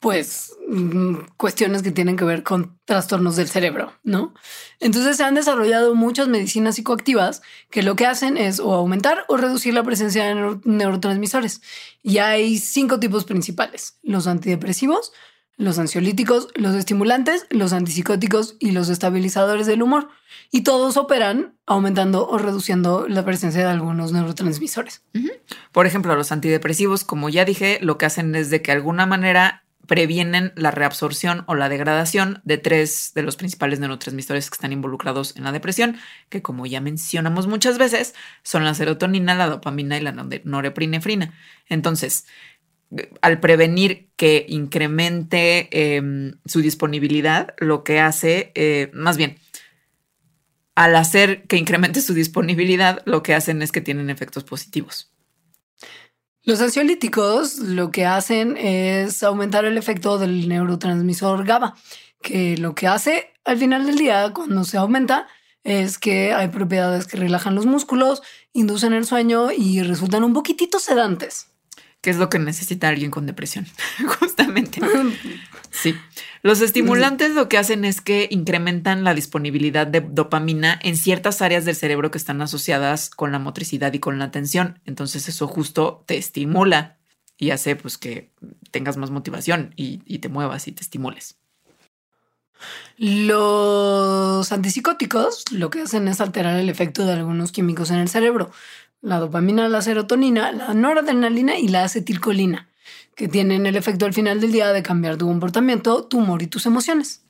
pues, mm, cuestiones que tienen que ver con trastornos del cerebro, ¿no? Entonces se han desarrollado muchas medicinas psicoactivas que lo que hacen es o aumentar o reducir la presencia de neurotransmisores. Y hay cinco tipos principales, los antidepresivos, los ansiolíticos, los estimulantes, los antipsicóticos y los estabilizadores del humor. Y todos operan aumentando o reduciendo la presencia de algunos neurotransmisores. Por ejemplo, los antidepresivos, como ya dije, lo que hacen es de que de alguna manera previenen la reabsorción o la degradación de tres de los principales neurotransmisores que están involucrados en la depresión, que como ya mencionamos muchas veces, son la serotonina, la dopamina y la norepinefrina. Entonces, al prevenir que incremente em, su disponibilidad, lo que hace, eh, más bien, al hacer que incremente su disponibilidad, lo que hacen es que tienen efectos positivos. Los ansiolíticos lo que hacen es aumentar el efecto del neurotransmisor GABA, que lo que hace al final del día, cuando se aumenta, es que hay propiedades que relajan los músculos, inducen el sueño y resultan un poquitito sedantes que es lo que necesita alguien con depresión, [LAUGHS] justamente. [LAUGHS] Sí. Los estimulantes lo que hacen es que incrementan la disponibilidad de dopamina en ciertas áreas del cerebro que están asociadas con la motricidad y con la atención. Entonces eso justo te estimula y hace pues que tengas más motivación y, y te muevas y te estimules. Los antipsicóticos lo que hacen es alterar el efecto de algunos químicos en el cerebro la dopamina, la serotonina, la noradrenalina y la acetilcolina, que tienen el efecto al final del día de cambiar tu comportamiento, tu humor y tus emociones.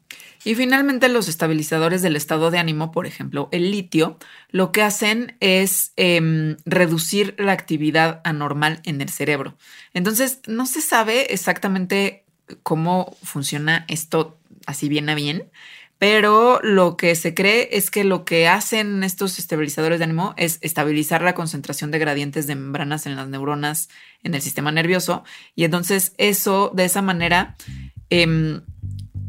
Y finalmente los estabilizadores del estado de ánimo, por ejemplo, el litio, lo que hacen es em, reducir la actividad anormal en el cerebro. Entonces, no se sabe exactamente cómo funciona esto así bien a bien, pero lo que se cree es que lo que hacen estos estabilizadores de ánimo es estabilizar la concentración de gradientes de membranas en las neuronas en el sistema nervioso y entonces eso de esa manera em,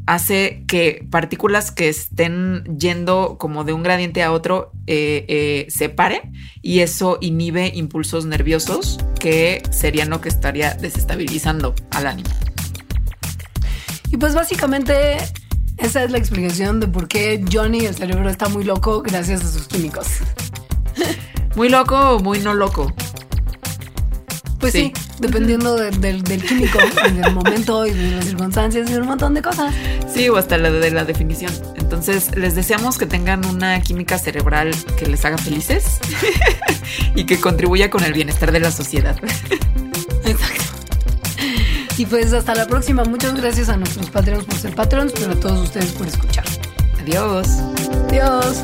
hace que partículas que estén yendo como de un gradiente a otro eh, eh, se pare y eso inhibe impulsos nerviosos que serían lo que estaría desestabilizando al ánimo. Y pues básicamente esa es la explicación de por qué Johnny, el cerebro, está muy loco gracias a sus químicos. ¿Muy loco o muy no loco? Pues sí, dependiendo del, químico, [LAUGHS] del momento y de las circunstancias y de un montón de cosas. Sí, o hasta la de la definición. Entonces, les deseamos que tengan una química cerebral que les haga felices [LAUGHS] y que contribuya con el bienestar de la sociedad. Exacto. Y pues hasta la próxima. Muchas gracias a nuestros patrones por ser patrons, pero a todos ustedes por escuchar. Adiós. Adiós.